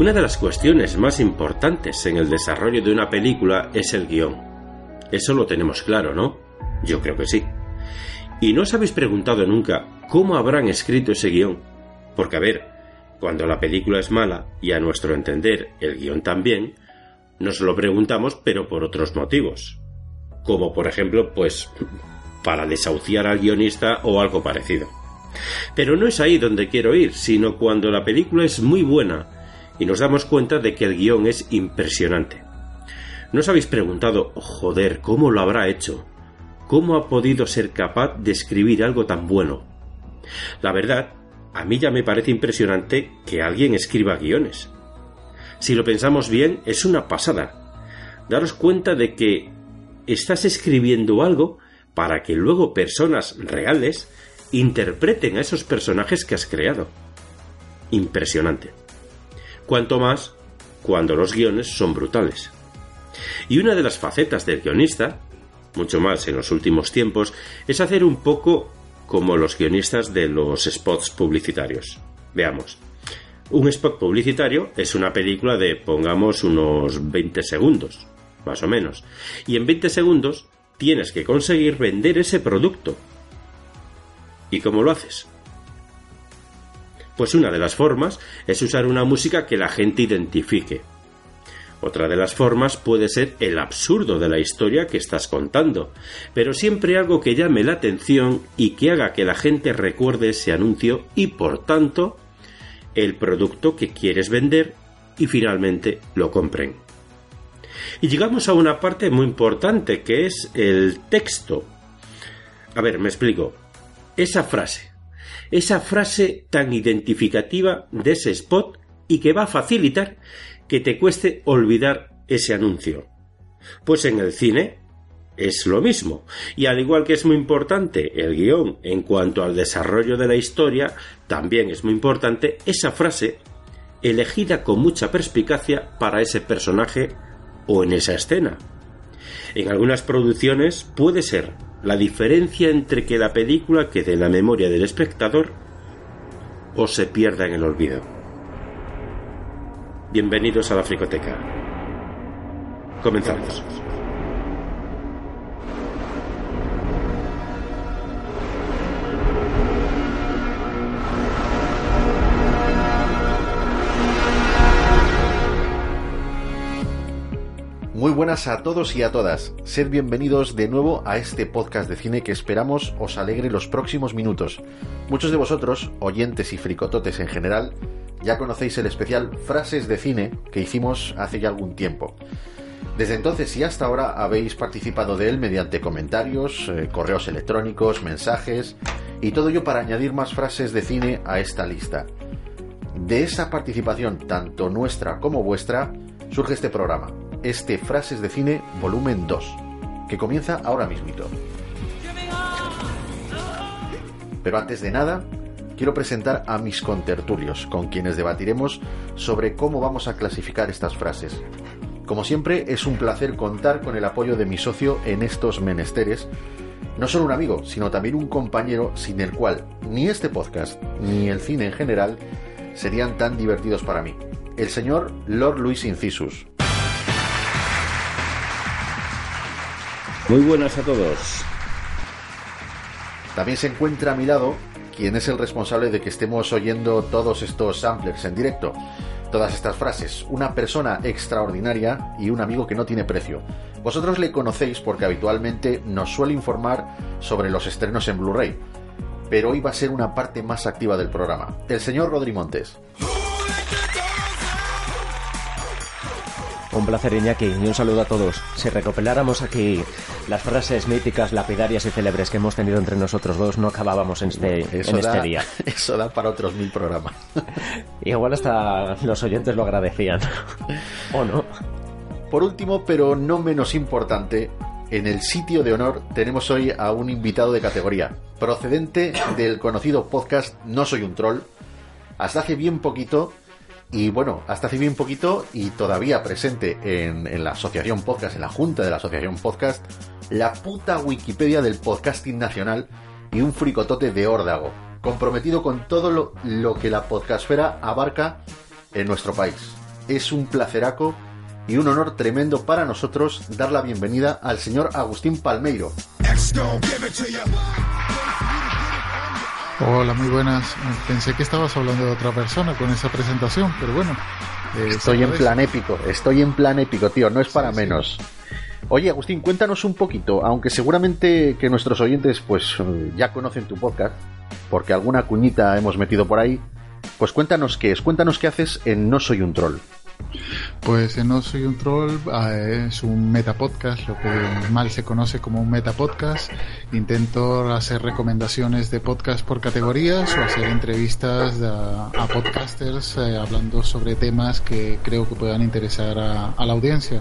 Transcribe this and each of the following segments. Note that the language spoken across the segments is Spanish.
Una de las cuestiones más importantes en el desarrollo de una película es el guion. Eso lo tenemos claro, ¿no? Yo creo que sí. ¿Y no os habéis preguntado nunca cómo habrán escrito ese guion? Porque, a ver, cuando la película es mala, y a nuestro entender el guion también, nos lo preguntamos pero por otros motivos. Como por ejemplo, pues, para desahuciar al guionista o algo parecido. Pero no es ahí donde quiero ir, sino cuando la película es muy buena y nos damos cuenta de que el guion es impresionante. ¿No os habéis preguntado, joder, cómo lo habrá hecho? ¿Cómo ha podido ser capaz de escribir algo tan bueno? La verdad, a mí ya me parece impresionante que alguien escriba guiones. Si lo pensamos bien, es una pasada. Daros cuenta de que estás escribiendo algo para que luego personas reales interpreten a esos personajes que has creado. Impresionante. Cuanto más cuando los guiones son brutales. Y una de las facetas del guionista, mucho más en los últimos tiempos, es hacer un poco como los guionistas de los spots publicitarios. Veamos. Un spot publicitario es una película de, pongamos, unos 20 segundos, más o menos. Y en 20 segundos tienes que conseguir vender ese producto. ¿Y cómo lo haces? Pues una de las formas es usar una música que la gente identifique. Otra de las formas puede ser el absurdo de la historia que estás contando, pero siempre algo que llame la atención y que haga que la gente recuerde ese anuncio y por tanto el producto que quieres vender y finalmente lo compren. Y llegamos a una parte muy importante que es el texto. A ver, me explico. Esa frase, esa frase tan identificativa de ese spot y que va a facilitar que te cueste olvidar ese anuncio. Pues en el cine es lo mismo. Y al igual que es muy importante el guion en cuanto al desarrollo de la historia, también es muy importante esa frase elegida con mucha perspicacia para ese personaje o en esa escena. En algunas producciones puede ser la diferencia entre que la película quede en la memoria del espectador o se pierda en el olvido. Bienvenidos a la Fricoteca. Comenzamos. Muy buenas a todos y a todas. Sed bienvenidos de nuevo a este podcast de cine que esperamos os alegre los próximos minutos. Muchos de vosotros, oyentes y fricototes en general, ya conocéis el especial Frases de Cine que hicimos hace ya algún tiempo. Desde entonces y hasta ahora habéis participado de él mediante comentarios, eh, correos electrónicos, mensajes y todo ello para añadir más frases de cine a esta lista. De esa participación, tanto nuestra como vuestra, surge este programa, este Frases de Cine volumen 2, que comienza ahora mismito. Pero antes de nada, quiero presentar a mis contertulios, con quienes debatiremos sobre cómo vamos a clasificar estas frases. Como siempre, es un placer contar con el apoyo de mi socio en estos menesteres, no solo un amigo, sino también un compañero sin el cual ni este podcast ni el cine en general serían tan divertidos para mí. El señor Lord Luis Incisus. Muy buenas a todos. También se encuentra a mi lado quién es el responsable de que estemos oyendo todos estos samplers en directo, todas estas frases. Una persona extraordinaria y un amigo que no tiene precio. Vosotros le conocéis porque habitualmente nos suele informar sobre los estrenos en Blu-ray, pero hoy va a ser una parte más activa del programa. El señor Rodri Montes. Un placer, Iñaki, y un saludo a todos. Si recopiláramos aquí las frases míticas, lapidarias y célebres que hemos tenido entre nosotros dos, no acabábamos en este, en este día. Eso da para otros mil programas. Igual hasta los oyentes lo agradecían. ¿O no? Por último, pero no menos importante, en el sitio de honor tenemos hoy a un invitado de categoría, procedente del conocido podcast No Soy un Troll. Hasta hace bien poquito y bueno, hasta hace bien poquito y todavía presente en, la Asociación Podcast, en la Junta de la Asociación Podcast, la puta Wikipedia del podcasting nacional y un fricotote de órdago, comprometido con todo lo, que la podcastfera abarca en nuestro país. es un placeraco y un honor tremendo para nosotros dar la bienvenida al señor Agustín Palmeiro. Hola, muy buenas. Pensé que estabas hablando de otra persona con esa presentación, pero bueno. Eh, estoy en plan épico, estoy en plan épico, tío, no es para menos. Oye, Agustín, cuéntanos un poquito, aunque seguramente que nuestros oyentes pues ya conocen tu podcast, porque alguna cuñita hemos metido por ahí, pues cuéntanos qué es, cuéntanos qué haces en No Soy un Troll. Pues No Soy un Troll ah, es un metapodcast, lo que mal se conoce como un metapodcast. Intento hacer recomendaciones de podcast por categorías o hacer entrevistas a, podcasters eh, hablando sobre temas que creo que puedan interesar a, la audiencia.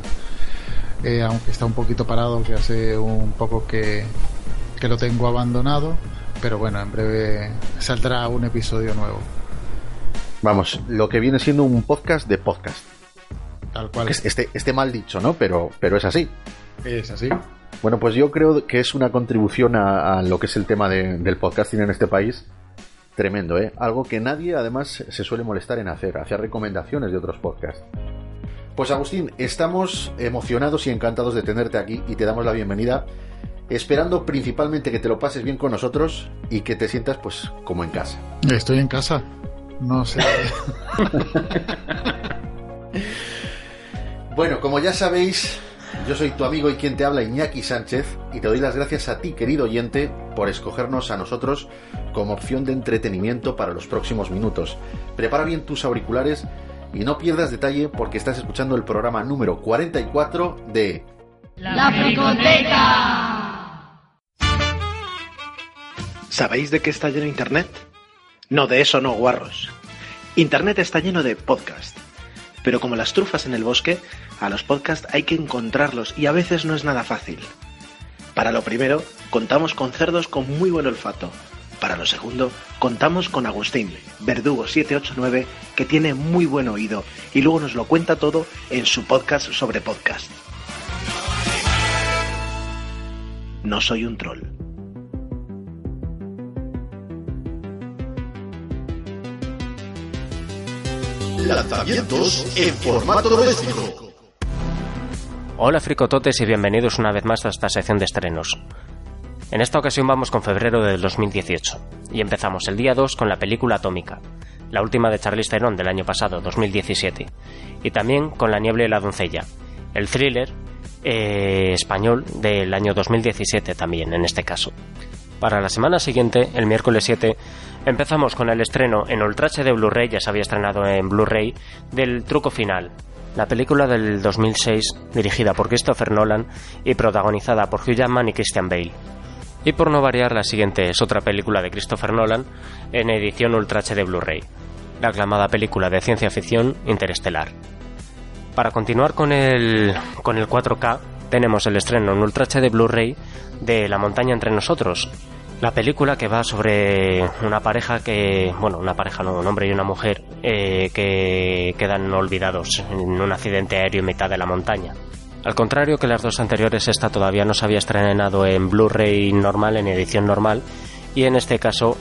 Eh, aunque está un poquito parado, que hace un poco que, que lo tengo abandonado, pero bueno, en breve saldrá un episodio nuevo. Vamos, lo que viene siendo un podcast de podcast. Tal cual. Este, este mal dicho, ¿no? Pero, pero es así. Es así. Bueno, pues yo creo que es una contribución a, lo que es el tema del podcasting en este país tremendo, ¿eh? Algo que nadie además se suele molestar en hacer, hacer recomendaciones de otros podcasts. Pues Agustín, estamos emocionados y encantados de tenerte aquí y te damos la bienvenida, esperando principalmente que te lo pases bien con nosotros y que te sientas pues como en casa. Estoy en casa, no sé. bueno, como ya sabéis, yo soy tu amigo y quien te habla Iñaki Sánchez y te doy las gracias a ti, querido oyente, por escogernos a nosotros como opción de entretenimiento para los próximos minutos. Prepara bien tus auriculares y no pierdas detalle porque estás escuchando el programa número 44 de La Fricoteca. ¿Sabéis de qué está lleno Internet? No, de eso no, guarros. Internet está lleno de podcasts. Pero como las trufas en el bosque, a los podcasts hay que encontrarlos y a veces no es nada fácil. Para lo primero, contamos con cerdos con muy buen olfato. Para lo segundo, contamos con Agustín, Verdugo 789, que tiene muy buen oído y luego nos lo cuenta todo en su podcast sobre podcast. No soy un troll. Lanzamientos en formato doméstico. Hola fricototes y bienvenidos una vez más a esta sección de estrenos. En esta ocasión vamos con febrero del 2018 y empezamos el día 2 con la película Atómica, la última de Charlize Theron del año pasado, 2017, y también con La niebla y la doncella, el thriller eh, español del año 2017 también en este caso. Para la semana siguiente, el miércoles 7, empezamos con el estreno en Ultra de Blu-ray, ya se había estrenado en Blu-ray, del Truco Final, la película del 2006 dirigida por Christopher Nolan y protagonizada por Hugh Jackman y Christian Bale. Y por no variar, la siguiente es otra película de Christopher Nolan en edición Ultra de Blu-ray, la aclamada película de ciencia ficción Interestelar. Para continuar con el, con el 4K, tenemos el estreno en Ultra de Blu-ray de La montaña entre nosotros, la película que va sobre una pareja que, bueno, una pareja, no, un hombre y una mujer eh, que quedan olvidados en un accidente aéreo en mitad de la montaña. Al contrario que las dos anteriores, esta todavía no se había estrenado en Blu-ray normal, en edición normal, y en este caso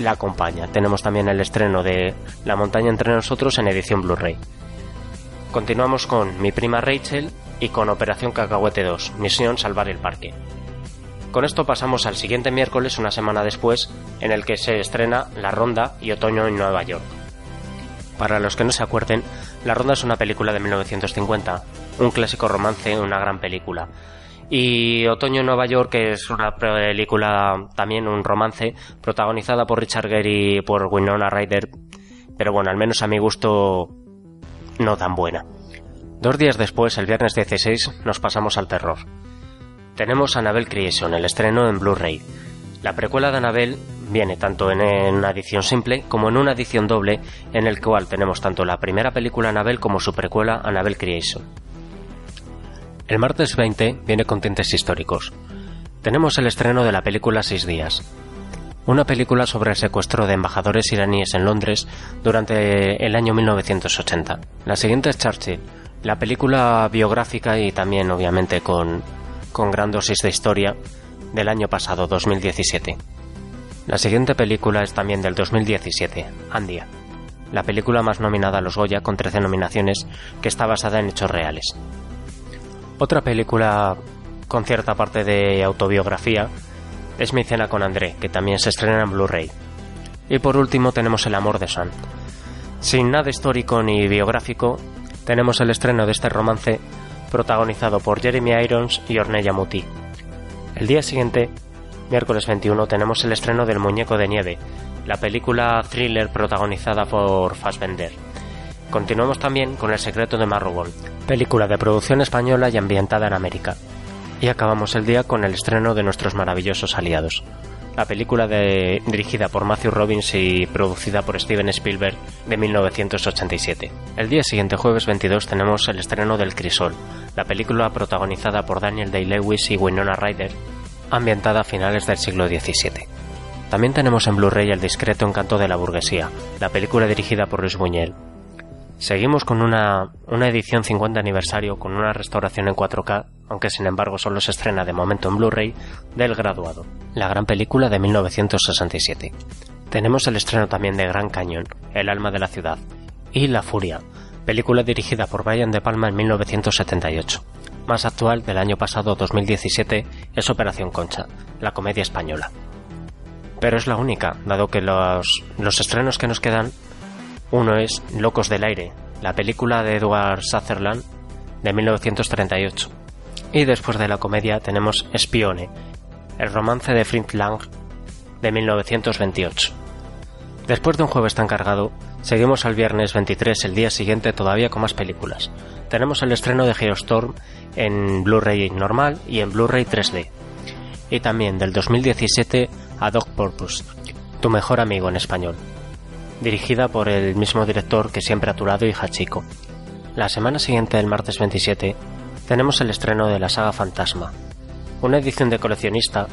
la acompaña. Tenemos también el estreno de La montaña entre nosotros en edición Blu-ray. Continuamos con Mi prima Rachel y con Operación Cacahuete 2, Misión Salvar el Parque. Con esto pasamos al siguiente miércoles, una semana después, en el que se estrena La Ronda y Otoño en Nueva York. Para los que no se acuerden, La Ronda es una película de 1950, un clásico romance, una gran película. Y Otoño en Nueva York es una película, también un romance, protagonizada por Richard Gere y por Winona Ryder, pero bueno, al menos a mi gusto no tan buena. Dos días después, el viernes 16, nos pasamos al terror tenemos Annabelle Creation, el estreno en Blu-ray. La precuela de Annabelle viene tanto en una edición simple como en una edición doble, en el cual tenemos tanto la primera película Annabelle como su precuela Annabelle Creation. El martes 20 viene con tintes históricos. Tenemos el estreno de la película Seis días, una película sobre el secuestro de embajadores iraníes en Londres durante el año 1980. La siguiente es Churchill, la película biográfica y también obviamente con con gran dosis de historia del año pasado, 2017. La siguiente película es también del 2017, Andia. la película más nominada a los Goya con 13 nominaciones, que está basada en hechos reales. Otra película con cierta parte de autobiografía es Mi cena con André, que también se estrena en Blu-ray. Y por último tenemos El amor de San. Sin nada histórico ni biográfico, tenemos el estreno de este romance protagonizado por Jeremy Irons y Ornella Muti. El día siguiente, miércoles 21, tenemos el estreno del Muñeco de Nieve, la película thriller protagonizada por Fassbender. Continuamos también con El secreto de Marrowball, película de producción española y ambientada en América. Y acabamos el día con el estreno de nuestros maravillosos aliados, la película dirigida por Matthew Robbins y producida por Steven Spielberg de 1987. El día siguiente, jueves 22, tenemos el estreno del Crisol, la película protagonizada por Daniel Day-Lewis y Winona Ryder, ambientada a finales del siglo XVII. También tenemos en Blu-ray El discreto encanto de la burguesía, la película dirigida por Luis Buñuel. Seguimos con una, una edición 50 aniversario con una restauración en 4K, aunque sin embargo solo se estrena de momento en Blu-ray, del Graduado, la gran película de 1967. Tenemos el estreno también de Gran Cañón, El alma de la ciudad, y La Furia, película dirigida por Brian De Palma en 1978. Más actual del año pasado 2017 es Operación Concha, la comedia española. Pero es la única, dado que los, los estrenos que nos quedan, uno es Locos del Aire, la película de Edward Sutherland de 1938. Y después de la comedia tenemos Espione, el romance de Fritz Lang de 1928. Después de un jueves tan cargado, seguimos al viernes 23, el día siguiente, todavía con más películas. Tenemos el estreno de Geostorm en Blu-ray normal y en Blu-ray 3D. Y también del 2017 a Dog Purpose, tu mejor amigo en español, dirigida por el mismo director que siempre ha turado y Hachiko. La semana siguiente, el martes 27, tenemos el estreno de la saga Fantasma, una edición de coleccionista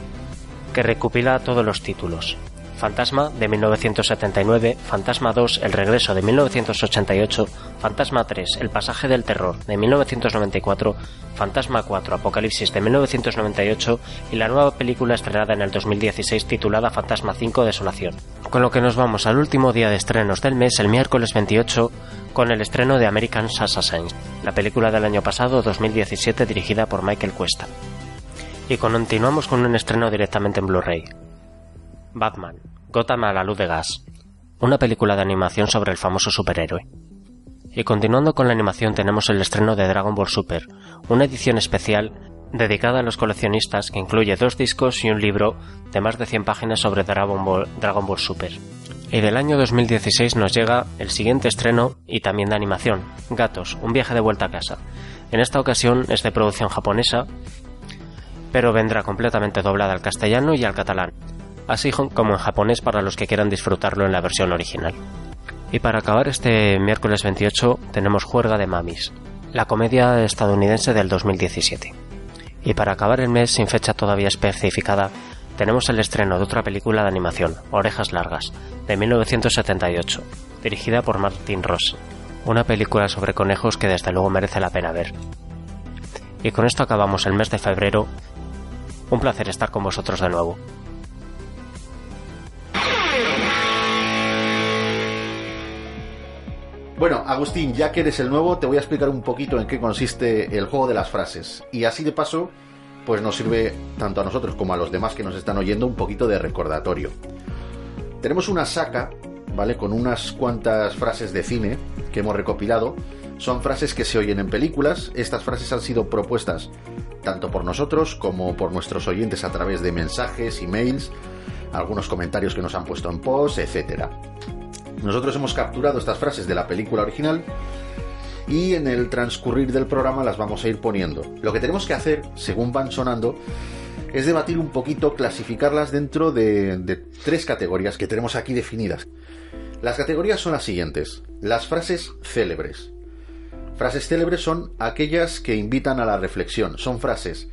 que recopila todos los títulos, Fantasma de 1979, Fantasma 2, El regreso de 1988, Fantasma 3, El pasaje del terror de 1994, Fantasma 4, Apocalipsis de 1998 y la nueva película estrenada en el 2016 titulada Fantasma 5, Desolación. Con lo que nos vamos al último día de estrenos del mes, el miércoles 28, con el estreno de American Assassins, la película del año pasado 2017 dirigida por Michael Cuesta. Y continuamos con un estreno directamente en Blu-ray, Batman, Gotham a la luz de gas, una película de animación sobre el famoso superhéroe. Y continuando con la animación tenemos el estreno de Dragon Ball Super, una edición especial dedicada a los coleccionistas que incluye dos discos y un libro de más de 100 páginas sobre Dragon Ball, Dragon Ball Super. Y del año 2016 nos llega el siguiente estreno y también de animación, Gatos, un viaje de vuelta a casa. En esta ocasión es de producción japonesa, pero vendrá completamente doblada al castellano y al catalán, así como en japonés para los que quieran disfrutarlo en la versión original. Y para acabar este miércoles 28 tenemos Juerga de Mamis, la comedia estadounidense del 2017. Y para acabar el mes sin fecha todavía especificada, tenemos el estreno de otra película de animación, Orejas Largas, de 1978, dirigida por Martin Ross, una película sobre conejos que desde luego merece la pena ver. Y con esto acabamos el mes de febrero. Un placer estar con vosotros de nuevo. Bueno, Agustín, ya que eres el nuevo, te voy a explicar un poquito en qué consiste el juego de las frases. Y así de paso, pues nos sirve tanto a nosotros como a los demás que nos están oyendo un poquito de recordatorio. Tenemos una saca, ¿vale? Con unas cuantas frases de cine que hemos recopilado. Son frases que se oyen en películas. Estas frases han sido propuestas tanto por nosotros como por nuestros oyentes a través de mensajes, emails, algunos comentarios que nos han puesto en post, etcétera. Nosotros hemos capturado estas frases de la película original y en el transcurrir del programa las vamos a ir poniendo. Lo que tenemos que hacer, según van sonando, es debatir un poquito, clasificarlas dentro de, tres categorías que tenemos aquí definidas. Las categorías son las siguientes. Las frases célebres. Frases célebres son aquellas que invitan a la reflexión. Son frases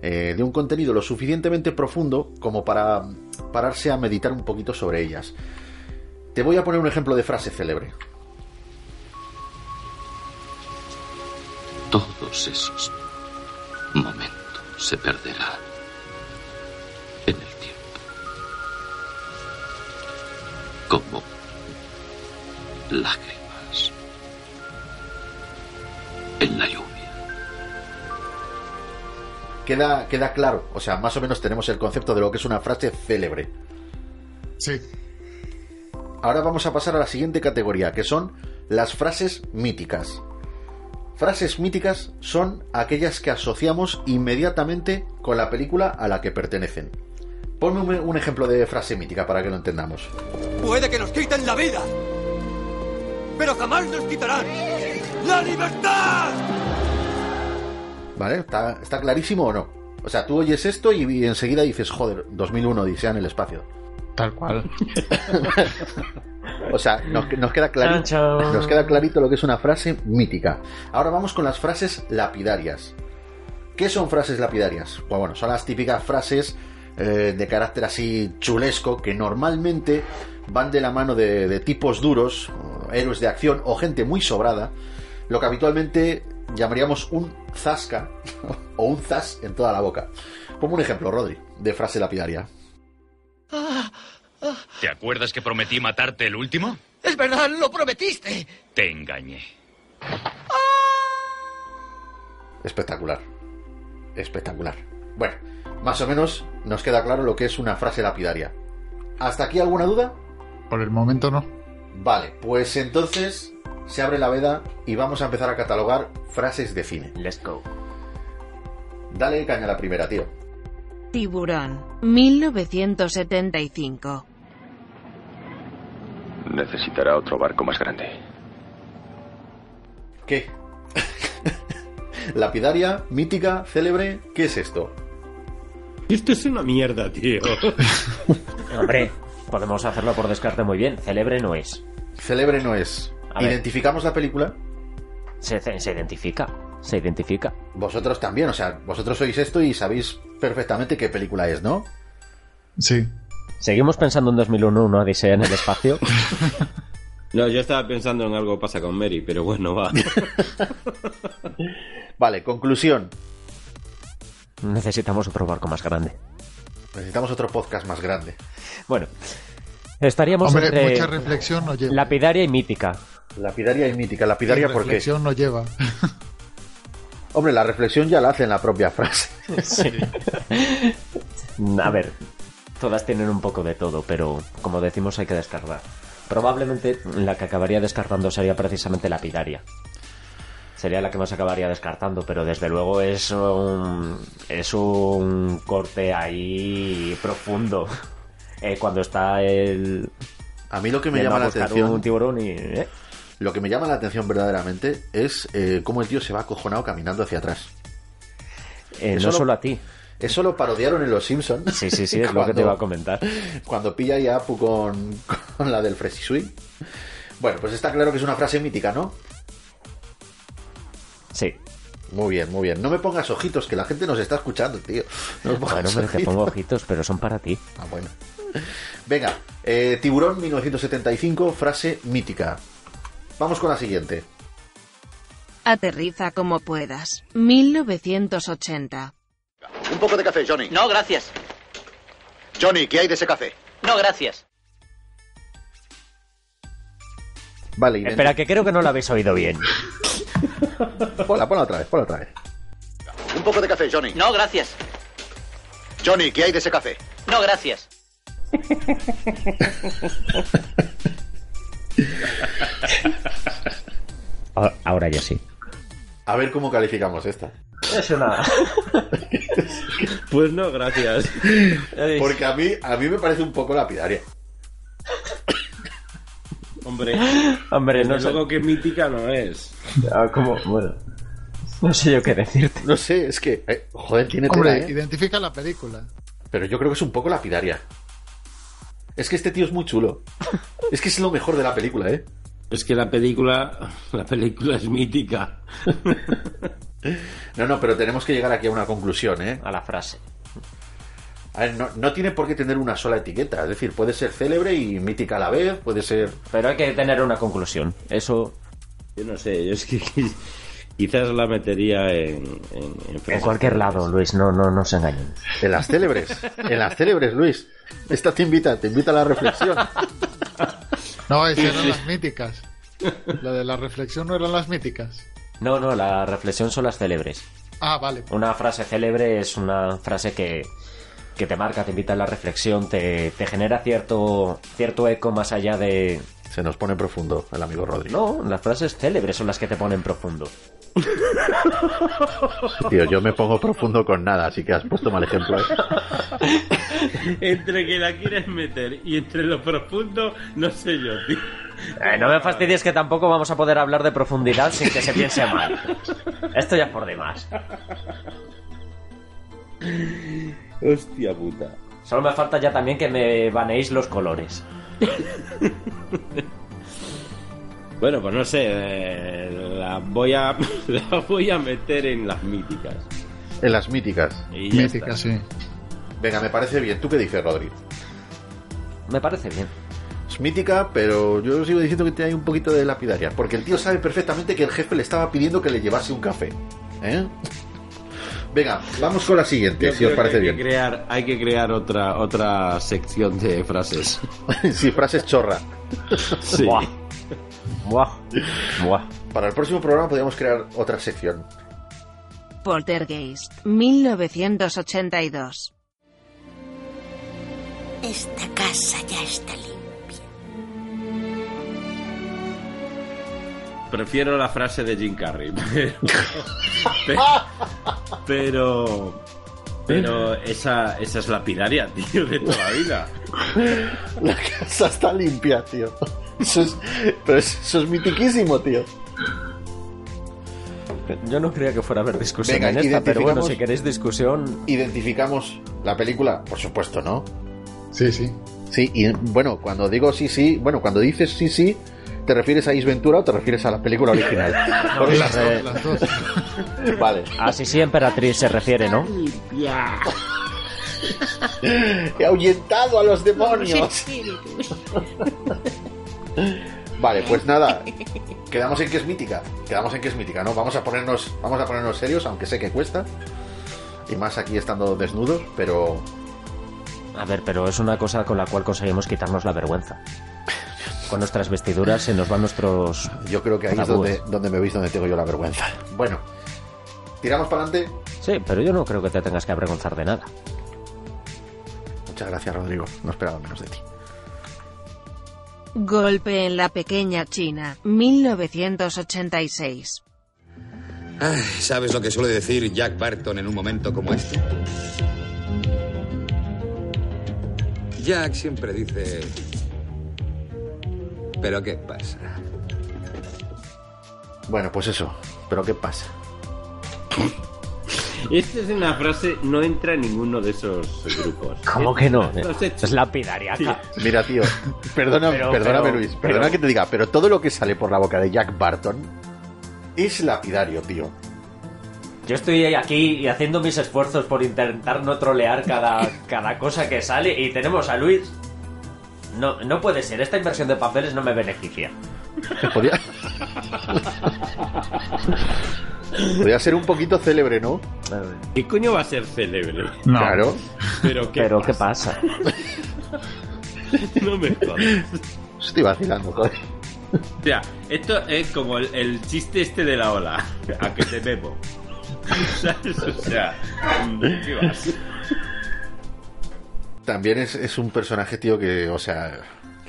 eh, de un contenido lo suficientemente profundo como para pararse a meditar un poquito sobre ellas. Te voy a poner un ejemplo de frase célebre. Todos esos momentos se perderán en el tiempo. Como lágrimas en la lluvia. Queda, queda claro, o sea, más o menos tenemos el concepto de lo que es una frase célebre. Sí. Ahora vamos a pasar a la siguiente categoría, que son las frases míticas. Frases míticas son aquellas que asociamos inmediatamente con la película a la que pertenecen. Ponme un, ejemplo de frase mítica para que lo entendamos. Puede que nos quiten la vida, pero jamás nos quitarán la libertad. ¿Vale? ¿Está, está clarísimo o no? O sea, tú oyes esto y, y enseguida dices, joder, 2001, Odisea en el espacio. Tal cual. O sea, nos, nos queda clarito, nos queda clarito lo que es una frase mítica. Ahora vamos con las frases lapidarias. ¿Qué son frases lapidarias? Pues bueno, son las típicas frases eh, de carácter así chulesco que normalmente van de la mano de, de tipos duros, héroes de acción o gente muy sobrada, lo que habitualmente llamaríamos un zasca o un zas en toda la boca. Como un ejemplo, Rodri, de frase lapidaria. ¿Te acuerdas que prometí matarte el último? Es verdad, lo prometiste. Te engañé. Espectacular. Espectacular. Bueno, más o menos nos queda claro lo que es una frase lapidaria. ¿Hasta aquí alguna duda? Por el momento no. Vale, pues entonces se abre la veda y vamos a empezar a catalogar frases de cine. Let's go. Dale caña a la primera, tío. Tiburón, 1975. Necesitará otro barco más grande. ¿Qué? Lapidaria, mítica, célebre, ¿qué es esto? Esto es una mierda, tío. Hombre, podemos hacerlo por descarte muy bien. Célebre no es. Célebre no es. A ver. ¿Identificamos la película? Se identifica. Se identifica. Vosotros también, o sea, vosotros sois esto y sabéis perfectamente qué película es, ¿no? Sí. Seguimos pensando en 2001, una odisea en el espacio. No, yo estaba pensando en algo pasa con Mary, pero bueno, va. Vale, conclusión. Necesitamos otro barco más grande. Necesitamos otro podcast más grande. Bueno, estaríamos Hombre, entre mucha reflexión no lleva. lapidaria y mítica. Lapidaria y mítica. Lapidaria Y porque... reflexión no lleva. Hombre, la reflexión ya la hace en la propia frase. A ver, todas tienen un poco de todo, pero como decimos hay que descartar. Probablemente la que acabaría descartando sería precisamente lapidaria. Sería la que más acabaría descartando, pero desde luego es un, es un corte ahí profundo. Eh, cuando está el... A mí lo que me llama la atención... un tiburón y... ¿eh? Lo que me llama la atención verdaderamente es eh, cómo el tío se va acojonado caminando hacia atrás. Eh, no lo- solo a ti. Eso lo parodiaron en Los Simpsons. Sí, sí, sí, es lo que te iba a comentar. Cuando pilla ahí a Apu con, con la del Fresisui. Bueno, pues está claro que es una frase mítica, ¿no? Sí. Muy bien, muy bien. No me pongas ojitos, que la gente nos está escuchando, tío. No me Bueno, te pongo ojitos, pero son para ti. Ah, bueno. Venga, eh, Tiburón 1975, frase mítica. Vamos con la siguiente. Aterriza como puedas. 1980. Un poco de café, Johnny. No, gracias. Johnny, ¿qué hay de ese café? No, gracias. Vale, Espera, que creo que no lo habéis oído bien. Ponla, ponla otra vez, ponla otra vez. Un poco de café, Johnny. No, gracias. Johnny, ¿qué hay de ese café? No, gracias. Ahora ya sí. A ver cómo calificamos esta. Es una... Pues no, gracias. Porque a mí, a mí me parece un poco lapidaria. Hombre, Hombre, no sé... luego que mítica no es. Ah, como... Bueno... No sé yo qué decirte. No sé, es que, eh, joder, tiene Hombre, tela, ¿eh? identifica la película. Pero yo creo que es un poco lapidaria. Es que este tío es muy chulo. Es que es lo mejor de la película, ¿eh? Es que la película, la película es mítica. No, no, pero tenemos que llegar aquí a una conclusión, ¿eh? A la frase. A ver, no, no tiene por qué tener una sola etiqueta. Es decir, puede ser célebre y mítica a la vez, puede ser... Pero hay que tener una conclusión. Eso... Yo no sé, yo es que quizás la metería en... En, en En frases cualquier lado, Luis, no, no, no se engañen. En las célebres. En las célebres, Luis. Esta te invita, te invita a la reflexión. No, esas eran las míticas. La de la reflexión no eran las míticas. No, no, la reflexión son las célebres. Ah, vale. Una frase célebre es una frase que, que te marca, te invita a la reflexión, te, te genera cierto, cierto eco más allá de... Se nos pone profundo el amigo Rodri. No, las frases célebres son las que te ponen profundo. Tío, yo me pongo profundo con nada, así que has puesto mal ejemplo. ¿eh? entre que la quieres meter y entre lo profundo, no sé yo, tío. Eh, no me fastidies que tampoco vamos a poder hablar de profundidad sin que se piense mal. Esto ya es por demás. Hostia puta. Solo me falta ya también que me baneéis los colores. Bueno, pues no sé, eh, la voy a la voy a meter en las míticas. En las míticas. Y ya Mítica, está. sí. Venga, me parece bien. ¿Tú qué dices, Rodri? Me parece bien. Es mítica, pero yo sigo diciendo que tiene ahí un poquito de lapidaria. Porque el tío sabe perfectamente que el jefe le estaba pidiendo que le llevase un café. ¿Eh? Venga, vamos con la siguiente, Yo si os parece que hay bien. Que crear, hay que crear otra otra sección de frases. sí, frases chorra. Sí. Buah. Buah. Buah. Para el próximo programa podríamos crear otra sección. Poltergeist, 1982. Esta casa ya está limpia. Prefiero la frase de Jim Carrey. Pero. Pero. Pero esa, esa es lapidaria, tío, de toda la vida. La casa está limpia, tío. Eso es, pero es- eso es mitiquísimo, tío. Yo no creía que fuera a haber discusión Venga, en esta, pero bueno, si queréis discusión, Identificamos la película, por supuesto, ¿no? Sí, sí. Sí, y bueno, cuando digo sí, sí, bueno, cuando dices sí, sí, ¿te refieres a Ace Ventura o te refieres a la película original? Porque- Las dos, las dos. Vale. así sí Emperatriz se refiere, ¿no? He ahuyentado a los demonios. Vale, pues nada. Quedamos en que es mítica. Quedamos en que es mítica, ¿no? Vamos a ponernos, vamos a ponernos serios, aunque sé que cuesta. Y más aquí estando desnudos, pero A ver, pero es una cosa con la cual conseguimos quitarnos la vergüenza. Con nuestras vestiduras se nos van nuestros... yo creo que ahí es donde, donde me veis donde tengo yo la vergüenza. Bueno, tiramos para adelante. Sí, pero yo no creo que te tengas que avergonzar de nada. Muchas gracias, Rodrigo. No esperaba menos de ti. Golpe en la pequeña China, 1986. Ay, ¿Sabes lo que suele decir Jack Barton en un momento como este? Jack siempre dice... ¿Pero qué pasa? Bueno, pues eso. Pero ¿qué pasa? Esta es una frase, no entra en ninguno de esos grupos. ¿Cómo que no? Es lapidariaca. Mira, tío, perdona, Pero- perdóname, pero- Luis, perdona pero- que te diga, pero todo lo que sale por la boca de Jack Barton es lapidario, tío. Yo estoy aquí haciendo mis esfuerzos por intentar no trolear cada, cada cosa que sale y tenemos a Luis. No, no puede ser, esta inversión de papeles no me beneficia. Podría... Podría ser un poquito célebre, ¿no? ¿Qué coño va a ser célebre? No. Claro. Pero qué Pero ¿qué pasa? pasa? No me jodas. Estoy vacilando, joder. O sea, esto es como el, el chiste este de la ola. A que te bebo. ¿Sabes? O sea, ¿qué vas? También es, es un personaje, tío, que, o sea,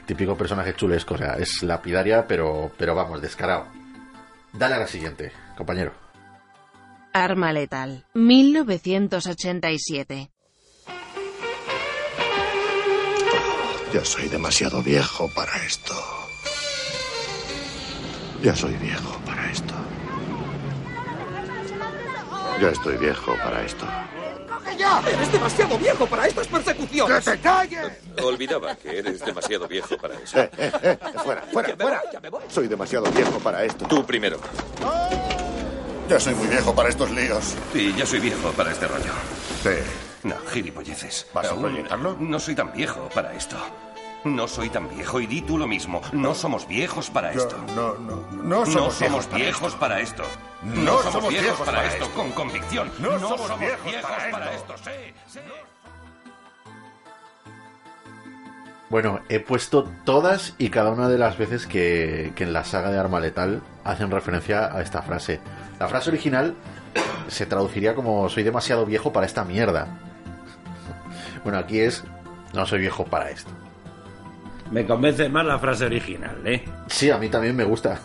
típico personaje chulesco, o sea, es lapidaria, pero, pero vamos, descarado. Dale a la siguiente, compañero. Arma letal, 1987. Ya soy demasiado viejo para esto. Ya soy viejo para esto. Ya estoy viejo para esto. ¡Ya! ¡Eres demasiado viejo para estas persecuciones! ¡Que te calles! Olvidaba que eres demasiado viejo para eso. Eh, eh, eh, fuera, fuera, fuera. Soy demasiado viejo para esto. Tú primero. Ya soy muy viejo para estos líos. Sí, ya soy viejo para este rollo. Sí. No, gilipolleces. ¿Vas a proyectarlo? No soy tan viejo para esto. No soy tan viejo y di tú lo mismo. No somos viejos para esto. no, no, no somos viejos para viejos esto. para esto. No somos viejos para esto. con convicción. No No, somos somos, viejos viejos, para para esto. esto. Sí, sí. Bueno, he puesto todas y cada una de las veces que, que en la saga de Arma Letal hacen referencia a esta frase. La frase original se traduciría como soy demasiado viejo para esta mierda. Bueno, aquí es no soy viejo para esto. Me convence más la frase original, ¿eh? Sí, a mí también me gusta.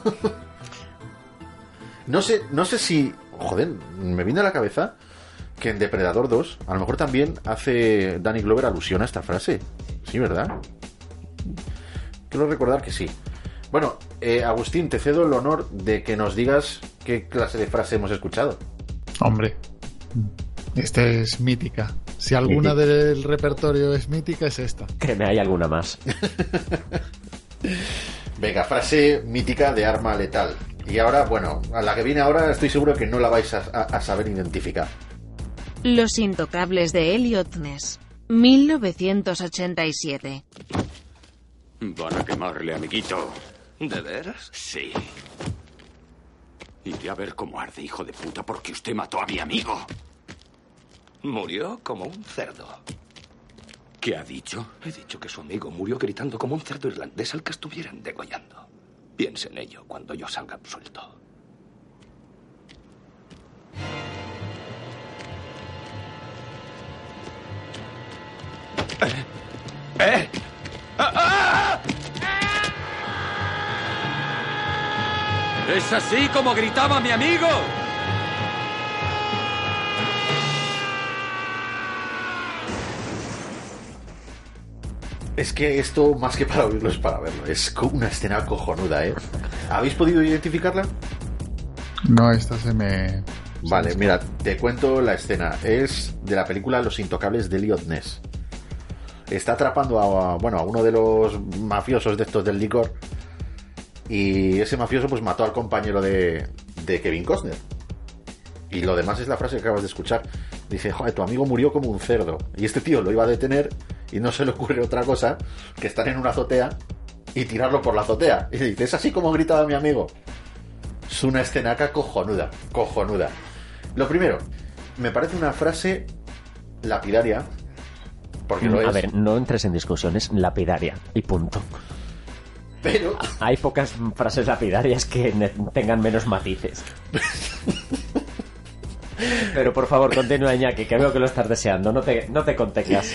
no sé, no sé si, joder, me viene a la cabeza que en Depredador 2 a lo mejor también hace Danny Glover alusión a esta frase. Sí, ¿verdad? Quiero recordar que sí. Bueno, eh, Agustín, te cedo el honor de que nos digas qué clase de frase hemos escuchado. Hombre, esta es mítica. Si alguna del repertorio es mítica, es esta. Créeme, hay alguna más. Venga, frase mítica de arma letal. Y ahora, bueno, a la que viene ahora estoy seguro que no la vais a, a- a saber identificar. Los intocables de Elliot Ness. 1987. Van a quemarle, amiguito. ¿De veras? Sí. Iré a ver cómo arde, hijo de puta, porque usted mató a mi amigo. Murió como un cerdo. ¿Qué ha dicho? He dicho que su amigo murió gritando como un cerdo irlandés al que estuvieran degollando. Piense en ello cuando yo salga absuelto. ¿Eh? ¿Es así como gritaba mi amigo? Es que esto, más que para oírlo, es para verlo. Es co- una escena cojonuda, ¿eh? ¿Habéis podido identificarla? No, esta se me. Vale, mira, te cuento la escena. Es de la película Los Intocables de Elliot Ness. Está atrapando a, bueno, a uno de los mafiosos de estos del licor. Y ese mafioso pues mató al compañero de, de Kevin Costner. Y lo demás es la frase que acabas de escuchar. Dice, joder, tu amigo murió como un cerdo. Y este tío lo iba a detener y no se le ocurre otra cosa que estar en una azotea y tirarlo por la azotea. Y dice, es así como gritaba mi amigo. Es una escenaca cojonuda, cojonuda. Lo primero, me parece una frase lapidaria, porque lo Mm, A es, ver, no entres en discusiones, lapidaria y punto. Pero Hay pocas frases lapidarias que tengan menos matices. Pero por favor, continúa, Iñaki, que veo que lo estás deseando. No te, no te contengas.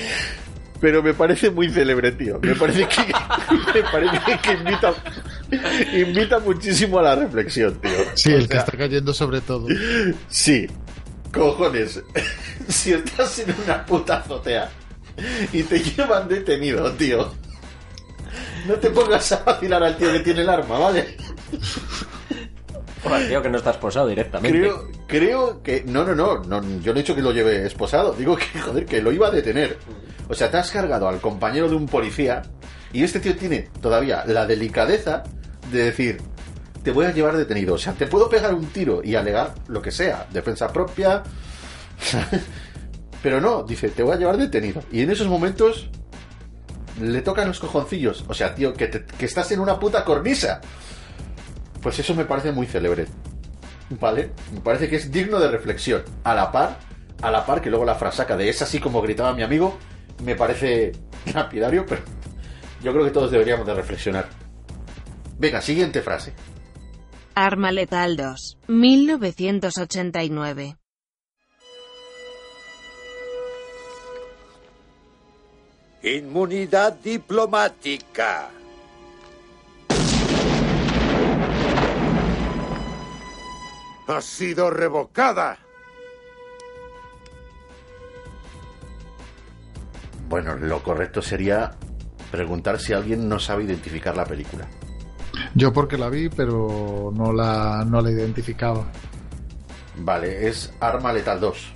pero me parece muy célebre, tío. Me parece que, me parece que invita, invita muchísimo a la reflexión, tío. Sí, O el que está cayendo sobre todo. Sí, cojones. Si estás en una puta azotea y te llevan detenido, tío. No te pongas a vacilar al tío que tiene el arma, ¿vale? Joder, tío, que no está esposado directamente. Creo, creo que. No, no, no, no. Yo no he dicho que lo lleve esposado. Digo que, joder, que lo iba a detener. O sea, te has cargado al compañero de un policía y este tío tiene todavía la delicadeza de decir: Te voy a llevar detenido. O sea, te puedo pegar un tiro y alegar lo que sea. Defensa propia. Pero no, dice: Te voy a llevar detenido. Y en esos momentos. Le tocan los cojoncillos. O sea, tío, que, estás en una puta cornisa. Pues eso me parece muy célebre. ¿Vale? Me parece que es digno de reflexión. A la par, a la par que luego la frasaca de es así como gritaba mi amigo, me parece lapidario, pero yo creo que todos deberíamos de reflexionar. Venga, siguiente frase. Arma Letal 2. 1989. Inmunidad diplomática. Ha sido revocada. Bueno, lo correcto sería preguntar si alguien no sabe identificar la película. Yo porque la vi, pero no la, no la identificaba. Vale, es Arma Letal 2.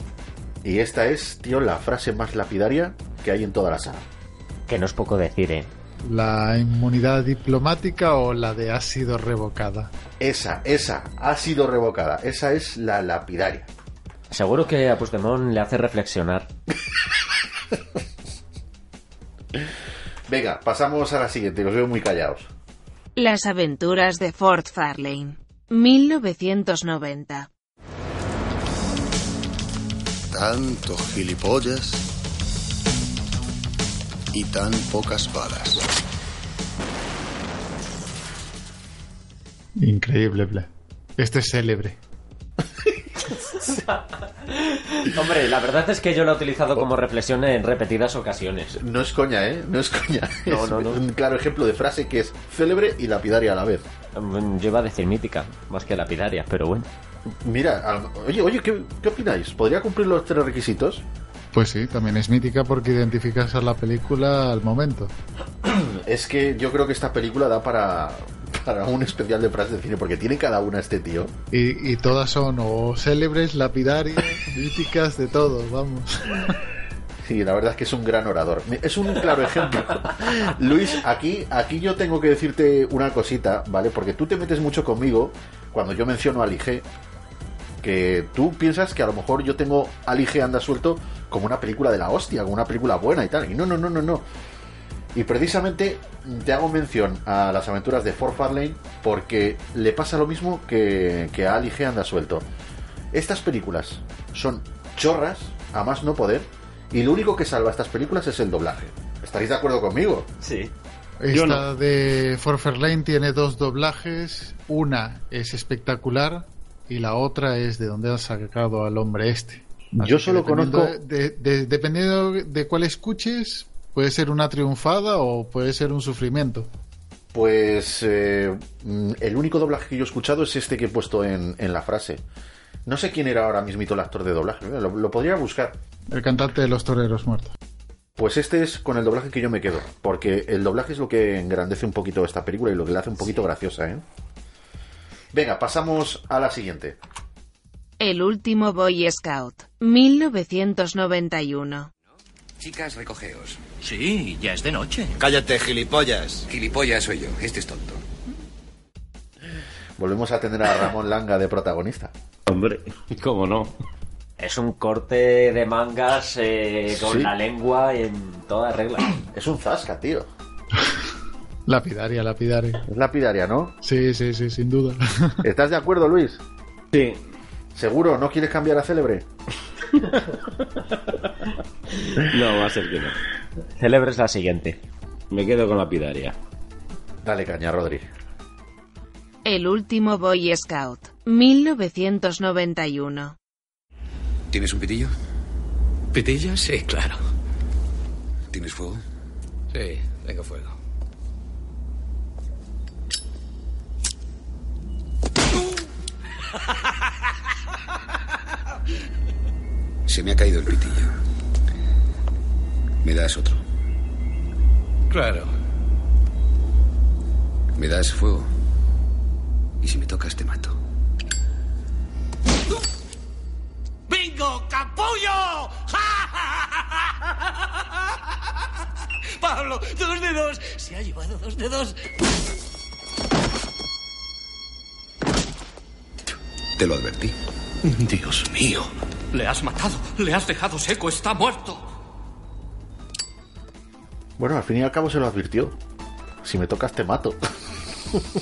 Y esta es, tío, la frase más lapidaria que hay en toda la saga. Que no es poco decir, ¿eh? ¿La inmunidad diplomática o la de ha sido revocada? Esa, esa, ha sido revocada. Esa es la lapidaria. Seguro que a Puigdemont le hace reflexionar. Venga, pasamos a la siguiente, que os veo muy callados. Las aventuras de Fort Farlane. 1990. Tanto gilipollas. Y tan pocas balas. Increíble, Ble. Este es célebre. Hombre, la verdad es que yo lo he utilizado como reflexión en repetidas ocasiones. No es coña, ¿eh? No es coña. No, es no, no. un claro ejemplo de frase que es célebre y lapidaria a la vez. Mm, Yo iba a decir mítica, más que lapidaria, pero bueno. Mira, oye, oye, ¿qué, qué opináis? ¿Podría cumplir los tres requisitos? Pues sí, también es mítica porque identificas a la película al momento. Es que yo creo que esta película da para, para un especial de frases de cine, porque tiene cada una este tío. Y, y todas son o célebres, lapidarias, míticas, de todo, vamos. Sí, la verdad es que es un gran orador. Es un claro ejemplo. Luis, aquí, aquí yo tengo que decirte una cosita, ¿vale? Porque tú te metes mucho conmigo cuando yo menciono a Lige, que tú piensas que a lo mejor yo tengo a Lige anda suelto como una película de la hostia, como una película buena y tal. Y no, no, no, no, no. Y precisamente te hago mención a las aventuras de Fort Farlane porque le pasa lo mismo que, que a Ali G anda suelto. Estas películas son chorras, a más no poder, y lo único que salva estas películas es el doblaje. ¿Estaréis de acuerdo conmigo? Sí. Esta no. de For Fairlane tiene dos doblajes. Una es espectacular y la otra es de donde han sacado al hombre este. Así Yo solo dependiendo conozco- De, de- dependiendo de cuál escuches, puede ser una triunfada o puede ser un sufrimiento. Pues eh, el único doblaje que yo he escuchado es este que he puesto en, en la frase. No sé quién era ahora mismito el actor de doblaje, lo, lo podría buscar. El cantante de los toreros muertos. Pues este es con el doblaje que yo me quedo, porque el doblaje es lo que engrandece un poquito esta película y lo que la hace un poquito graciosa, ¿eh? Venga, pasamos a la siguiente. El último Boy Scout, 1991. Chicas, recogeos. Sí, ya es de noche. Cállate, gilipollas. Gilipollas soy yo. Este es tonto. Volvemos a tener a Ramón Langa de protagonista. Hombre, ¿cómo no? Es un corte de mangas eh, con Sí. la lengua en toda regla. Es un zasca, tío. Lapidaria, lapidaria. Es lapidaria, ¿no? Sí, sí, sí, sin duda. ¿Estás de acuerdo, Luis? Sí. ¿Seguro? ¿No quieres cambiar a célebre? No, va a ser que no. Célebre es la siguiente. Me quedo con la pidaria. Dale caña, Rodri. El último Boy Scout, 1991. ¿Tienes un pitillo? ¿Pitillas? Sí, claro. ¿Tienes fuego? Sí, tengo fuego. Se me ha caído el pitillo. ¿Me das otro? Claro. ¿Me das fuego? Y si me tocas, te mato. ¡Bingo, capullo! Pablo, dos de dos. Se ha llevado dos de Te lo advertí. Dios mío. Le has matado. Le has dejado seco. Está muerto. Bueno, al fin y al cabo se lo advirtió. Si me tocas te mato.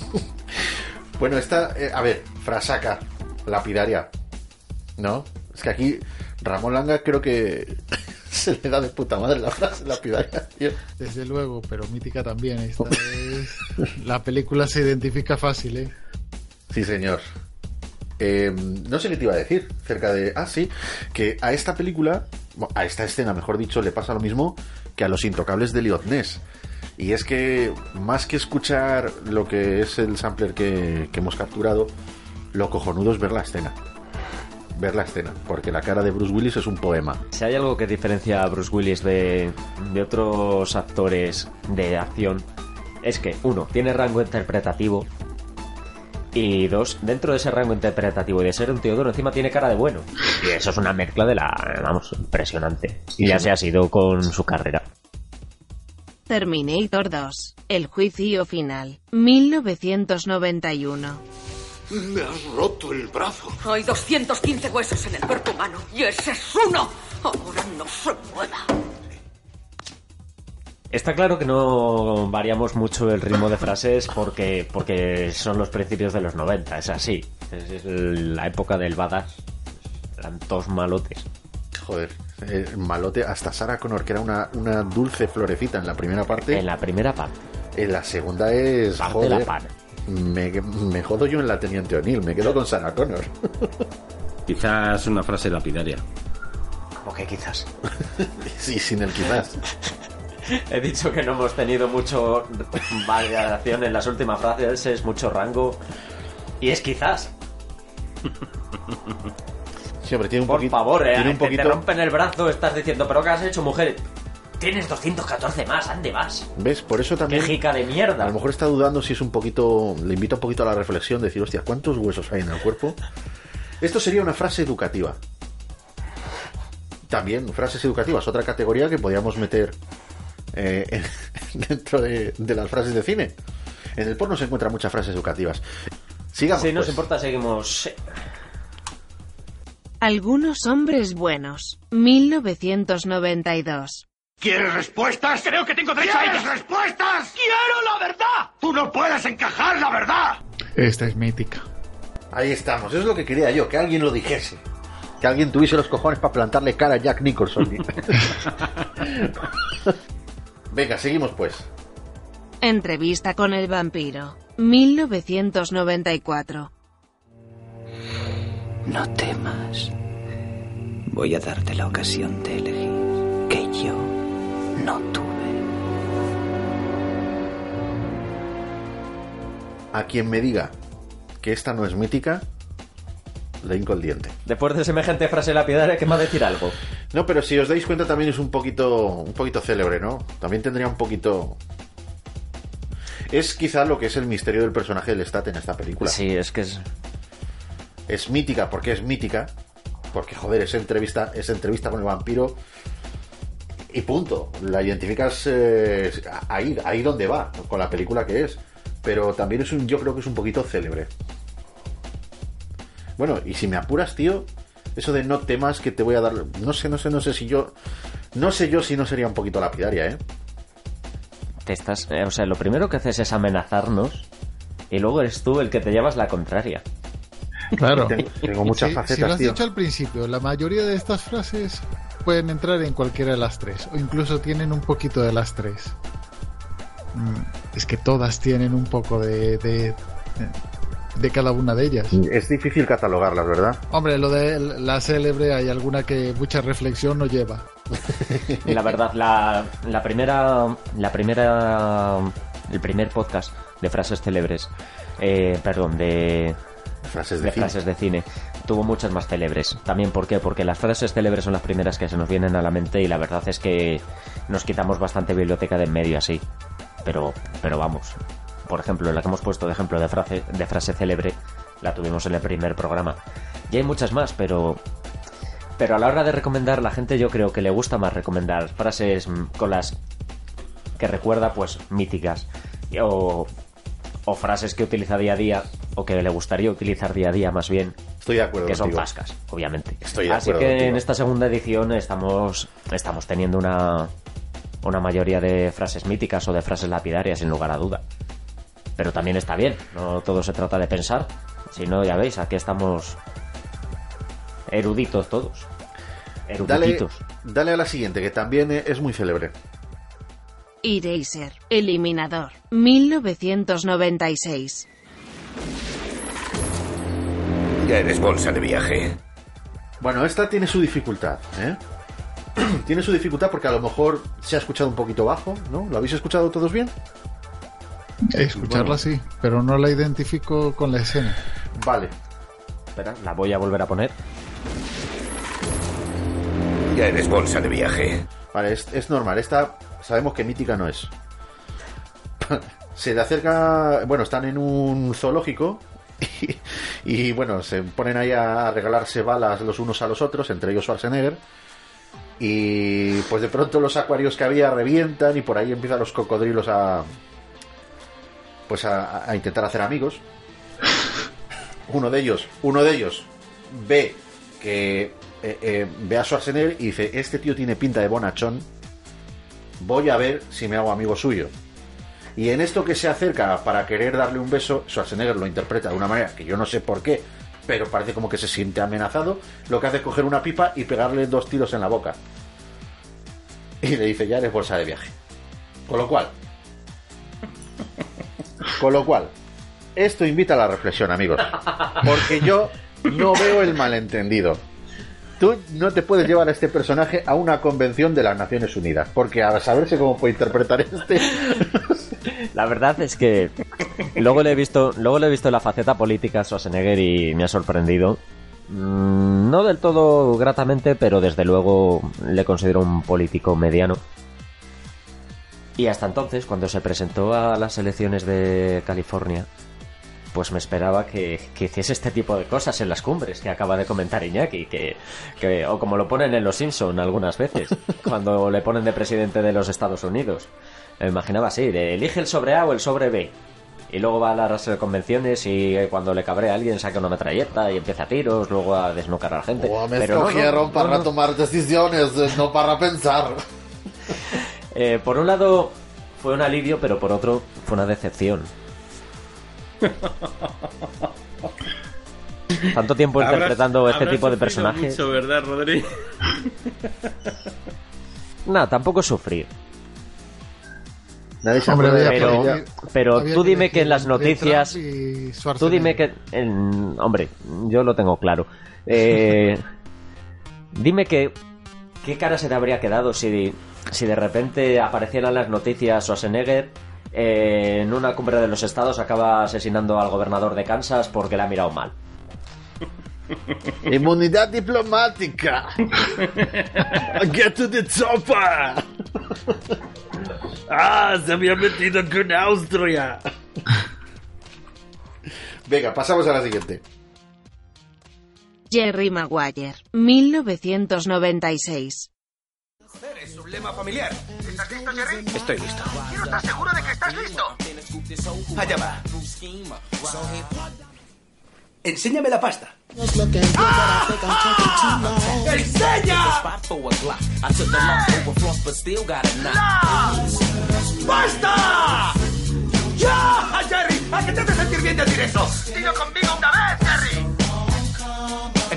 bueno, esta, eh, a ver, frasaca, lapidaria. ¿No? Es que aquí Ramón Langa creo que se le da de puta madre la frase lapidaria, tío. Desde luego, pero mítica también. Esta es... La película se identifica fácil, ¿eh? Sí, señor. Eh, no sé qué te iba a decir cerca de. Ah, sí, que a esta película, a esta escena, mejor dicho, le pasa lo mismo que a los intocables de Ness. Y es que, más que escuchar lo que es el sampler que, hemos capturado, lo cojonudo es ver la escena. Ver la escena, porque la cara de Bruce Willis es un poema. Si hay algo que diferencia a Bruce Willis de otros actores de acción, es que, uno, tiene rango interpretativo. Y dos, dentro de ese rango interpretativo y de ser un tío duro, encima tiene cara de bueno. Y eso es una mezcla de la, vamos, impresionante. Y ya se ha sido con su carrera. Terminator 2. El juicio final. 1991. Me has roto el brazo. Hay 215 huesos en el cuerpo humano y ese es uno. Ahora no se mueva. Está claro que no variamos mucho el ritmo de frases porque, porque son los principios de los 90, es así. Es, es la época del badass. Eran todos malotes. Joder, eh, malote, hasta Sarah Connor, que era una, una dulce florecita en la primera parte. En la primera parte. En la segunda es. Parte joder, la pan. Me, me jodo yo en la Teniente O'Neill, me quedo con Sarah Connor. Quizás una frase lapidaria. Como que quizás. sí, sin el quizás. He dicho que no hemos tenido mucho variación en las últimas frases, es mucho rango. Y es quizás. Siempre tiene un Por poquito. favor, eh, tiene un poquito. te rompen el brazo, estás diciendo, pero ¿qué has hecho, mujer? Tienes 214 más, ande más. ¿Ves? Por eso Qué también. jica de mierda. A lo mejor está dudando si es un poquito. Le invito un poquito a la reflexión, decir, hostia, ¿cuántos huesos hay en el cuerpo? Esto sería una frase educativa. También, frases educativas, otra categoría que podríamos meter eh, en- dentro de, de las frases de cine. En el porno se encuentran muchas frases educativas. Sigamos. Si nos pues. importa, seguimos. Algunos hombres buenos. 1992. ¿Quieres respuestas? Creo que tengo derecho a ellas. respuestas? ¡Quiero la verdad! ¡Tú no puedes encajar la verdad! Esta es mítica. Ahí estamos, eso es lo que quería yo, que alguien lo dijese. Que alguien tuviese los cojones para plantarle cara a Jack Nicholson. Venga, seguimos pues. Entrevista con el vampiro. 1994. No temas. Voy a darte la ocasión de elegir que yo no tuve. A quien me diga que esta no es mítica, le hinco el diente. Después de semejante frase lapidaria, ¿qué más decir algo? No, pero si os dais cuenta también es un poquito, un poquito célebre, ¿no? También tendría un poquito... Es quizá lo que es el misterio del personaje del Stat en esta película. Sí, es que es... Es mítica porque es mítica. Porque, joder, esa entrevista, esa entrevista con el vampiro... Y punto. La identificas eh, ahí, ahí donde va, con la película que es. Pero también es un, yo creo que es un poquito célebre. Bueno, y si me apuras, tío, eso de no temas que te voy a dar. No sé, no sé, no sé si yo. No sé yo si no sería un poquito lapidaria, ¿eh? Te estás... eh, O sea, lo primero que haces es amenazarnos y luego eres tú el que te llevas la contraria. Claro. Tengo, tengo muchas Sí, facetas, si lo has tío. dicho al principio, la mayoría de estas frases pueden entrar en cualquiera de las tres, o incluso tienen un poquito de las tres. Mm, Es que todas tienen un poco de, de, de cada una de ellas. Es difícil catalogarlas, ¿verdad? Hombre, lo de la célebre hay alguna que mucha reflexión no lleva. Y la verdad, la, la primera. La primera. El primer podcast de frases célebres. eh, perdón, de. Frases de cine. frases de cine. Tuvo muchas más célebres. También, ¿por qué? Porque las frases célebres son las primeras que se nos vienen a la mente y la verdad es que nos quitamos bastante biblioteca de en medio así. Pero, pero vamos. Por ejemplo, la que hemos puesto de ejemplo de frase, de frase célebre, la tuvimos en el primer programa. Y hay muchas más, pero pero a la hora de recomendar, la gente yo creo que le gusta más recomendar frases mm, con las que recuerda, pues, míticas. O, o frases que utiliza día a día, o que le gustaría utilizar día a día más bien. Estoy de acuerdo Que son contigo. pascas, obviamente. Estoy de Así acuerdo que contigo. en esta segunda edición estamos, estamos teniendo una, una mayoría de frases míticas o de frases lapidarias, sin lugar a duda. Pero también está bien, no todo se trata de pensar. Si no, ya veis, aquí estamos eruditos todos. Dale, Eruditos. dale a la siguiente, que también es muy célebre. Eraser. Eliminador. 1996. Ya eres bolsa de viaje. Bueno, esta tiene su dificultad, ¿eh? tiene su dificultad porque a lo mejor se ha escuchado un poquito bajo, ¿no? ¿Lo habéis escuchado todos bien? Escucharla Bueno. sí, pero no la identifico con la escena. Vale. Espera, la voy a volver a poner. Ya eres bolsa de viaje. Vale, es, es normal. Esta sabemos que mítica no es. se le acerca. Bueno, están en un zoológico. Y, y, bueno, se ponen ahí a regalarse balas los unos a los otros, entre ellos Schwarzenegger. Y pues de pronto los acuarios que había revientan y por ahí empiezan los cocodrilos a. Pues a, intentar hacer amigos. Uno de ellos, uno de ellos ve que eh, eh, ve a Schwarzenegger y dice, este tío tiene pinta de bonachón, voy a ver si me hago amigo suyo. Y en esto que se acerca para querer darle un beso, Schwarzenegger lo interpreta de una manera que yo no sé por qué, pero parece como que se siente amenazado, lo que hace es coger una pipa y pegarle dos tiros en la boca. Y le dice, ya eres bolsa de viaje. Con lo cual, con lo cual, esto invita a la reflexión, amigos. Porque yo no veo el malentendido. Tú no te puedes llevar a este personaje a una convención de las Naciones Unidas, porque a saberse cómo puede interpretar este. La verdad es que luego le he visto, luego le he visto la faceta política a Schwarzenegger y me ha sorprendido. Mm, No del todo gratamente, pero desde luego le considero un político mediano. Y hasta entonces, cuando se presentó a las elecciones de California, pues me esperaba que, que hiciese este tipo de cosas en las cumbres que acaba de comentar Iñaki, que, que- o como lo ponen en Los Simpson algunas veces, cuando le ponen de presidente de los Estados Unidos. Me imaginaba así, de elige el sobre A o el sobre B. Y luego va a las convenciones y eh, cuando le cabre a alguien saca una metralleta y empieza a tiros, luego a desnucar a la gente. Oh, me Pero no, no, escogieron no, para tomar decisiones, eh, no para pensar. Eh, por un lado fue un alivio, pero por otro fue una decepción. Tanto tiempo Habrás- interpretando este tipo de personajes. mucho, ¿verdad, Rodri? No, tampoco sufrir. Hombre, había Pero, pero Había tú dime que en las noticias. Tú dime que. en- hombre, yo lo tengo claro. Eh, dime que. ¿Qué cara se te habría quedado si, si de repente aparecieran las noticias Schwarzenegger eh, en una cumbre de los estados acaba asesinando al gobernador de Kansas porque le ha mirado mal? Inmunidad diplomática. Get to the chopper. ah, se había metido con Austria. Venga, pasamos a la siguiente. Jerry Maguire, 1996. Es familiar. ¿Estás listo, Jerry? Estoy listo. Quiero estar seguro de que estás listo. Allá va. Enséñame la pasta. ¡Enseña! ¡Basta! ¡Ya! ¡Jerry! ¿A qué te hace sentir bien decir eso? ¡Dilo conmigo una vez, Jerry!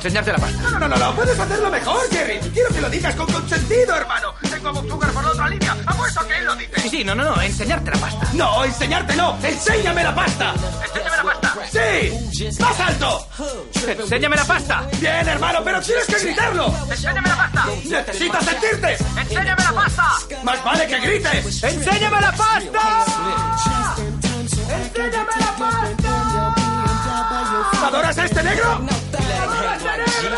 Enseñarte la pasta. No, no, no, no, no, puedes hacerlo mejor, Jerry. Quiero que lo digas con consentido, hermano. Tengo a Bob Sugar por la otra línea. Apuesto que él lo dice. Sí, sí, no, no, no. Enseñarte la pasta. No, enseñarte no. ¡Enséñame la pasta! ¡Enséñame la pasta! ¡Sí! ¡Más alto! Enséñame la pasta. Bien, hermano, pero tienes que gritarlo. ¡Enséñame la pasta! ¡Necesitas sentirte! ¡Enséñame la pasta! ¡Más vale que grites! ¡Enséñame la pasta! ¡Enséñame la pasta! ¿Adoras a este negro? ¡Adoras a negro!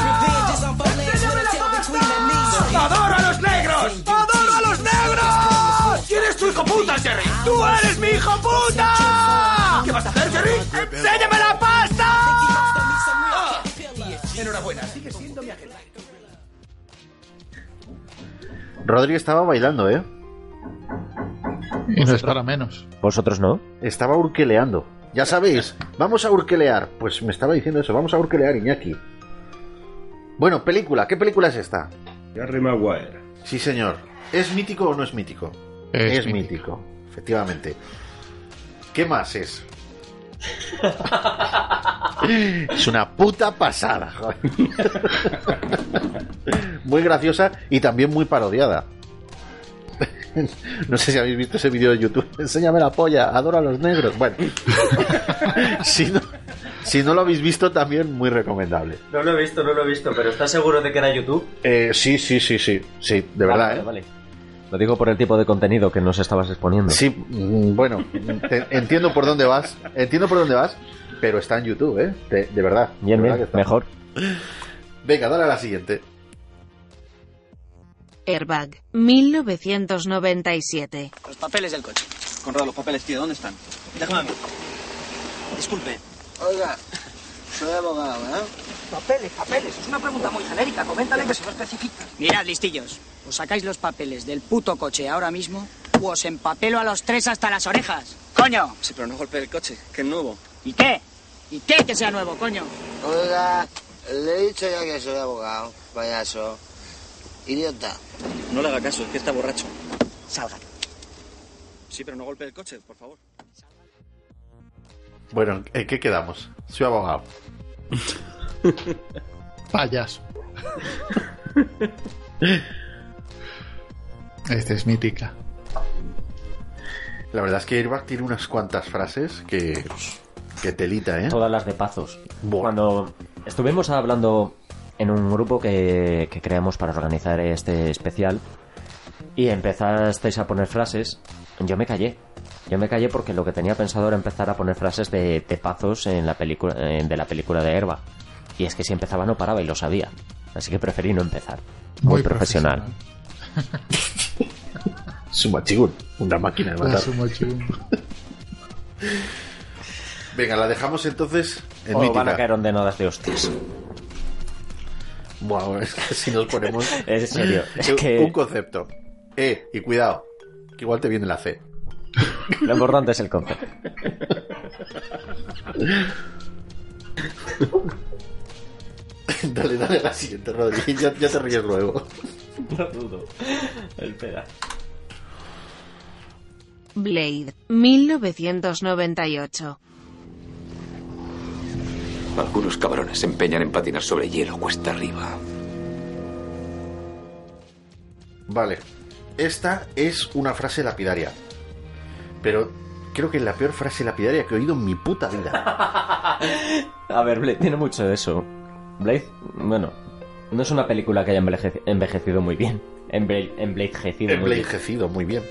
¡Adoro a los negros! ¡Adoro a los negros! ¿Quién es tu hijo puta, Jerry? ¡Tú eres mi hijo puta! ¿Qué vas a hacer, Jerry? ¡Enséñame la pasta! Ah, Enhorabuena, sigue siendo mi agente. Rodri estaba bailando, ¿eh? Y no es para menos. ¿Vosotros no? Estaba urqueleando. Ya sabéis, vamos a urquelear. Pues me estaba diciendo eso, vamos a urquelear, Iñaki. Bueno, película, ¿qué película es esta? Jerry Maguire. Sí, señor. ¿Es mítico o no es mítico? Es mítico. efectivamente. ¿Qué más es? es una puta pasada, joder. Muy graciosa y también muy parodiada. No sé si habéis visto ese vídeo de YouTube. Enséñame la polla, adoro a los negros. Bueno, si no, si no lo habéis visto, también muy recomendable. No lo he visto, no lo he visto, pero ¿estás seguro de que era YouTube? Eh, sí, sí, sí, sí. Sí, de verdad, Vale, ¿eh? vale. Lo digo por el tipo de contenido que nos estabas exponiendo. Sí, mm, bueno, te- entiendo por dónde vas, entiendo por dónde vas, pero está en YouTube, ¿eh? De, de verdad. Bien, de verdad bien, mejor. Venga, dale a la siguiente. Airbag, 1997. Los papeles del coche. Conrado, los papeles, tío, ¿dónde están? Déjame a mí. Disculpe. Oiga, soy abogado, ¿eh? Papeles, papeles. Es una pregunta muy genérica. Coméntale que se lo especifica. Mirad, listillos. Os sacáis los papeles del puto coche ahora mismo o os empapelo a los tres hasta las orejas. ¡Coño! Sí, pero no golpee el coche, que es nuevo. ¿Y qué? ¿Y qué que sea nuevo, coño? Oiga, le he dicho ya que soy abogado, payaso. Idiota. No le haga caso, es que está borracho. Salga. Sí, pero no golpee el coche, por favor. Bueno, ¿en qué quedamos? Soy abogado. Payaso. Esta es mítica. La verdad es que Airbag tiene unas cuantas frases que, que telita, ¿eh? Todas las de Pazos. Cuando estuvimos hablando en un grupo que, que creamos para organizar este especial y empezasteis a poner frases, yo me callé. Yo me callé porque lo que tenía pensado era empezar a poner frases de, de Pazos en la película, eh, de la película de Herba. Y es que si empezaba no paraba y lo sabía. Así que preferí no empezar. Muy, Muy profesional. Sumachigun, una máquina de matar. Sumachigun. Venga, la dejamos entonces en O mítica. van a caer ondenadas de hostias. Bueno, es que si nos ponemos... En serio, es Un- que- Un concepto. Eh, y cuidado, que igual te viene la C. Lo importante es el concepto. dale, dale a la siguiente, Rodri. Ya, ya te ríes luego. No dudo. Espera. Blade, 1998. Algunos cabrones se empeñan en patinar sobre hielo cuesta arriba. Vale. Esta es una frase lapidaria. Pero creo que es la peor frase lapidaria que he oído en mi puta vida. A ver, Blade tiene mucho de eso. Blade, bueno, no es una película que haya envejeci- envejecido muy bien. Emble- Embladecido muy bien. Envejecido, muy bien.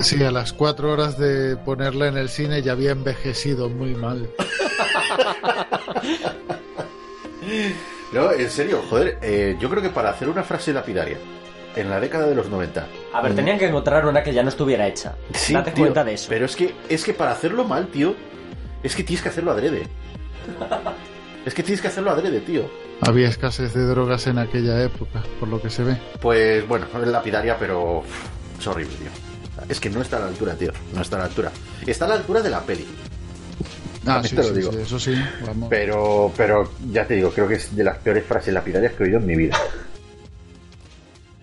Sí, a las cuatro horas de ponerla en el cine ya había envejecido muy mal. No, en serio, joder, eh, yo creo que para hacer una frase lapidaria en la década de los 90. A ver, tenían que encontrar una que ya no estuviera hecha. Sí, Date tío, cuenta de eso. Pero es que, es que para hacerlo mal, tío, es que tienes que hacerlo adrede. Es que tienes que hacerlo adrede, tío. Había escasez de drogas en aquella época, por lo que se ve. Pues bueno, es lapidaria, pero es horrible, tío. Es que no está a la altura, tío. No está a la altura. Está a la altura de la peli. Ah, sí, te lo sí, digo. sí, eso sí, vamos. Pero, pero ya te digo, creo que es de las peores frases lapidarias que he oído en mi vida.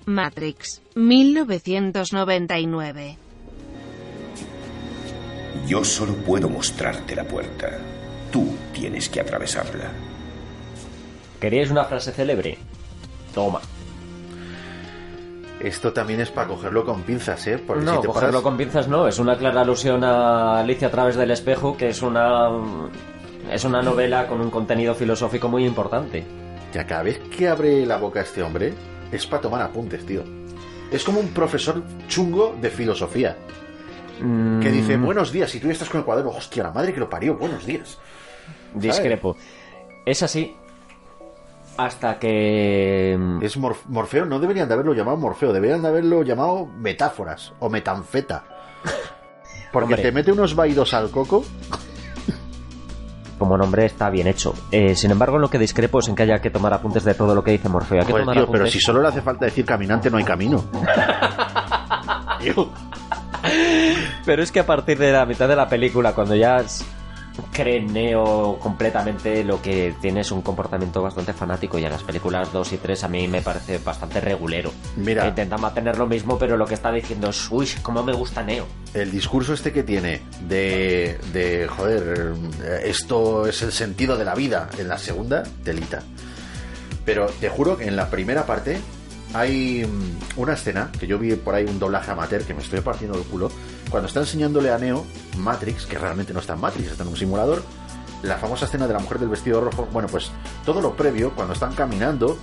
Matrix, 1999. Yo solo puedo mostrarte la puerta. Tú tienes que atravesarla. ¿Queríais una frase célebre? Toma. Esto también es para cogerlo con pinzas, ¿eh? Porque no, si te cogerlo paras- con pinzas no, es una clara alusión a Alicia a través del espejo, que es una es una novela con un contenido filosófico muy importante. Ya cada vez que abre la boca este hombre, es para tomar apuntes, tío. Es como un profesor chungo de filosofía. Que dice, Mm, buenos días, y tú ya estás con el cuaderno, hostia, la madre que lo parió, buenos días. Discrepo. Es así hasta que Es Mor- Morfeo, no deberían de haberlo llamado Morfeo, deberían de haberlo llamado metáforas o metanfeta. Porque Hombre. te mete unos vaídos al coco. como nombre está bien hecho. Eh, sin embargo, en lo que discrepo es en que haya que tomar apuntes de todo lo que dice Morfeo. Hay que Joder, tomar tío, apuntes. pero si solo le hace falta decir caminante, no hay camino. Tío. Pero es que a partir de la mitad de la película, cuando ya Neo completamente, lo que tiene es un comportamiento bastante fanático. Y en las películas 2 y 3 a mí me parece bastante regulero. Mira. Intenta mantener lo mismo, pero lo que está diciendo es, uy, cómo me gusta Neo. el discurso este que tiene de, de joder, eh, esto es el sentido de la vida en la segunda, telita. Pero te juro que en la primera parte hay mm, una escena que yo vi por ahí un doblaje amateur que me estoy partiendo el culo. Cuando está enseñándole a Neo Matrix, que realmente no está en Matrix, está en un simulador, la famosa escena de la mujer del vestido rojo. Bueno, pues todo lo previo, cuando están caminando,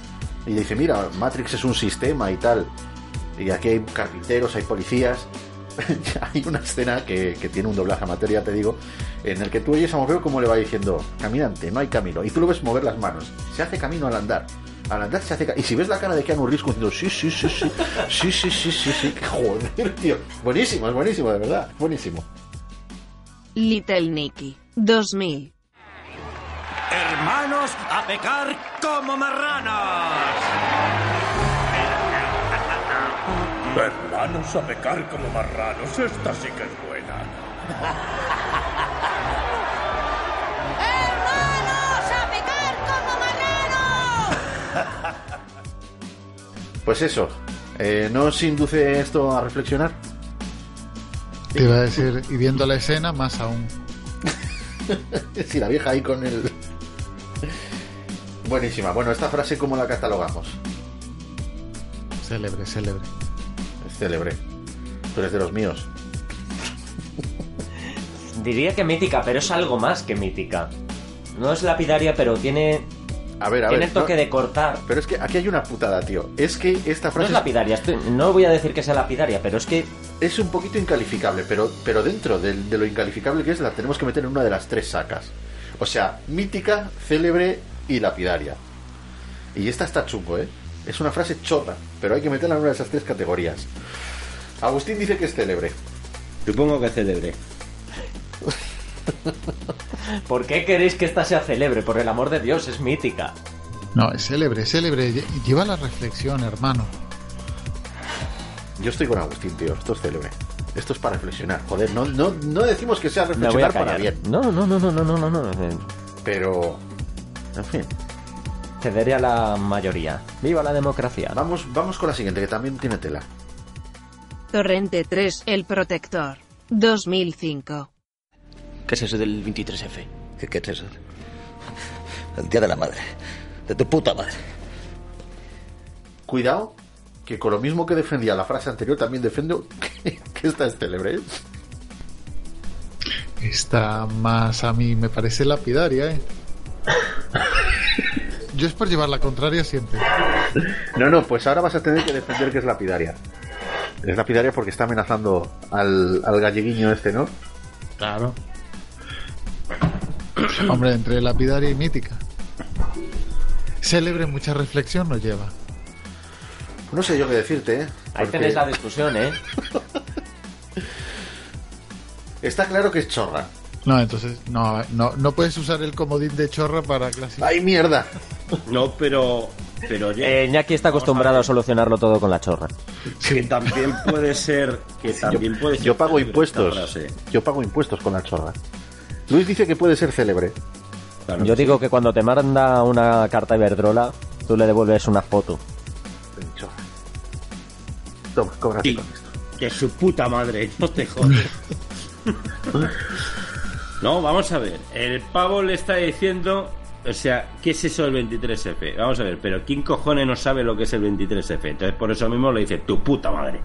y dice: Mira, Matrix es un sistema y tal. Y aquí hay carpinteros, hay policías. hay una escena que, tiene un doblaje amateur, ya te digo, en el que tú oyes a Morfeo como le va diciendo, caminante, no hay camino. Y tú lo ves mover las manos. Se hace camino al andar. Al andar se hace ca- Y si ves la cara de Keanu Reeves diciendo, sí, sí, sí, sí, sí, sí, sí, sí, sí, joder, tío. Buenísimo, es buenísimo, de verdad, buenísimo. Little Nicky, 2000. Hermanos, a pecar como marranos. Hermanos a pecar como marranos, esta sí que es buena. Pues eso, eh, ¿no os induce esto a reflexionar? Te iba a decir, y viendo la escena, más aún. si la vieja ahí con el... Buenísima. Bueno, esta frase, ¿cómo la catalogamos? Célebre, célebre. célebre. Tú eres de los míos. Diría que mítica, pero es algo más que mítica. No es lapidaria, pero tiene. A ver, a tiene ver. toque no- de cortar. Pero es que aquí hay una putada, tío. Es que esta No frase es lapidaria, estoy- no voy a decir que sea lapidaria, pero es que. es un poquito incalificable, pero, pero dentro del- de, lo incalificable que es, la tenemos que meter en una de las tres sacas. O sea, mítica, célebre y lapidaria. Y esta está chungo, ¿eh? Es una frase chota, pero hay que meterla en una de esas tres categorías. Agustín dice que es célebre. Supongo que célebre. ¿Por qué queréis que esta sea célebre? Por el amor de Dios, es mítica. No, es célebre, es célebre. Lle- Lleva la reflexión, hermano. Yo estoy con Agustín, tío. Esto es célebre. Esto es para reflexionar. Joder, no, no, no decimos que sea reflexionar para bien. No, no, no, no, no, no, no, no. Pero. En fin. Cederé a la mayoría. ¡Viva la democracia! Vamos, vamos con la siguiente, que también tiene tela. Torrente 3, El Protector. 2005. ¿Qué es eso del 23F? ¿Qué, qué es eso? El día de la madre. De tu puta madre. Cuidado, que con lo mismo que defendía la frase anterior, también defiendo que, que esta es célebre. ¿eh? Esta más a mí me parece lapidaria, ¿eh? Yo es por llevar la contraria siempre. No, no, pues ahora vas a tener que defender que es lapidaria. Es lapidaria porque está amenazando al, al galleguiño este, ¿no? Claro. Hombre, entre lapidaria y mítica. Célebre mucha reflexión nos lleva. No sé yo qué decirte, ¿eh? Ahí Porque tenéis la discusión, ¿eh? Está claro que es chorra. No, entonces no, no, no puedes usar el comodín de chorra para clasificar. ¡Ay, mierda! No, pero. Pero oye, Eh, Ñaki está acostumbrado a solucionarlo todo con la chorra. que también puede ser. Que también puede ser Yo pago impuestos. Yo pago impuestos con la chorra. Luis dice que puede ser célebre. Claro Yo que digo que cuando te manda una carta Iberdrola, tú le devuelves una foto. Toma, cobra Sí. con esto. Que su puta madre, no te jodes. no, vamos a ver. El pavo le está diciendo. O sea, ¿qué es eso del 23F? Vamos a ver, pero ¿quién cojones no sabe lo que es el 23F? Entonces, por eso mismo le dice tu puta madre.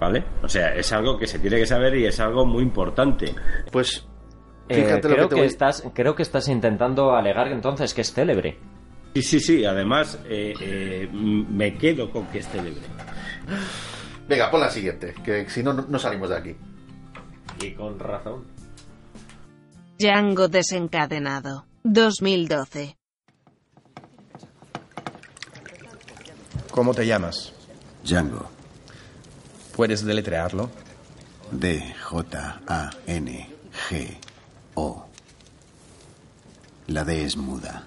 ¿Vale? O sea, es algo que se tiene que saber y es algo muy importante. Pues. Eh, lo creo, que te que voy- estás, creo que estás intentando alegar entonces que es célebre. Sí, sí, sí. Además, eh, eh, me quedo con que es célebre. Venga, pon la siguiente, que si no, no salimos de aquí. Y con razón. Django desencadenado. 2012. ¿Cómo te llamas? Django. ¿Puedes deletrearlo? D-J-A-N-G-O. La D es muda.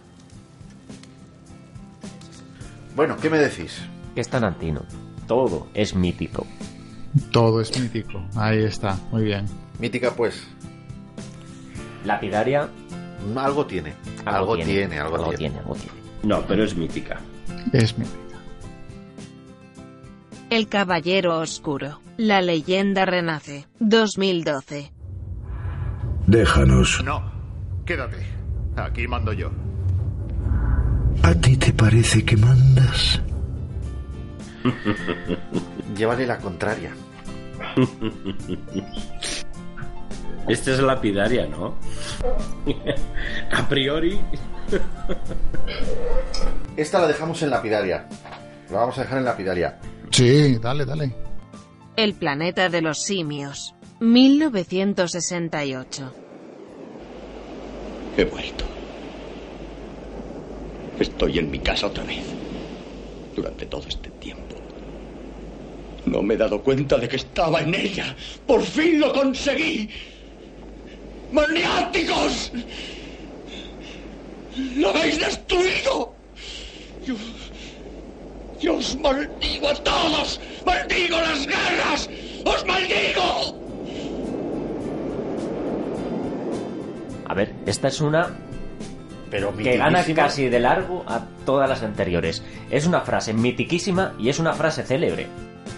Bueno, ¿qué me decís? Que es Tarantino. Todo es mítico. Todo es mítico. Ahí está, muy bien. Mítica, pues. Lapidaria. Algo tiene. Algo, tiene, algo, algo tiene. tiene, algo tiene. No, pero es mítica. Es mítica. El Caballero Oscuro. La leyenda renace. 2012. Déjanos. No, quédate. Aquí mando yo. ¿A ti te parece que mandas? Llévale la contraria. Esta es lapidaria, ¿no? A priori. Esta la dejamos en lapidaria. La vamos a dejar en lapidaria. Sí, dale, dale. El planeta de los simios. 1968. He vuelto. Estoy en mi casa otra vez. Durante todo este tiempo. No me he dado cuenta de que estaba en ella. ¡Por fin lo conseguí! ¡Maniáticos! ¡Lo habéis destruido! Yo, yo os maldigo a todos. ¡Maldigo las guerras! ¡Os maldigo! A ver, esta es una Pero que gana casi de largo a todas las anteriores. Es una frase mitiquísima y es una frase célebre.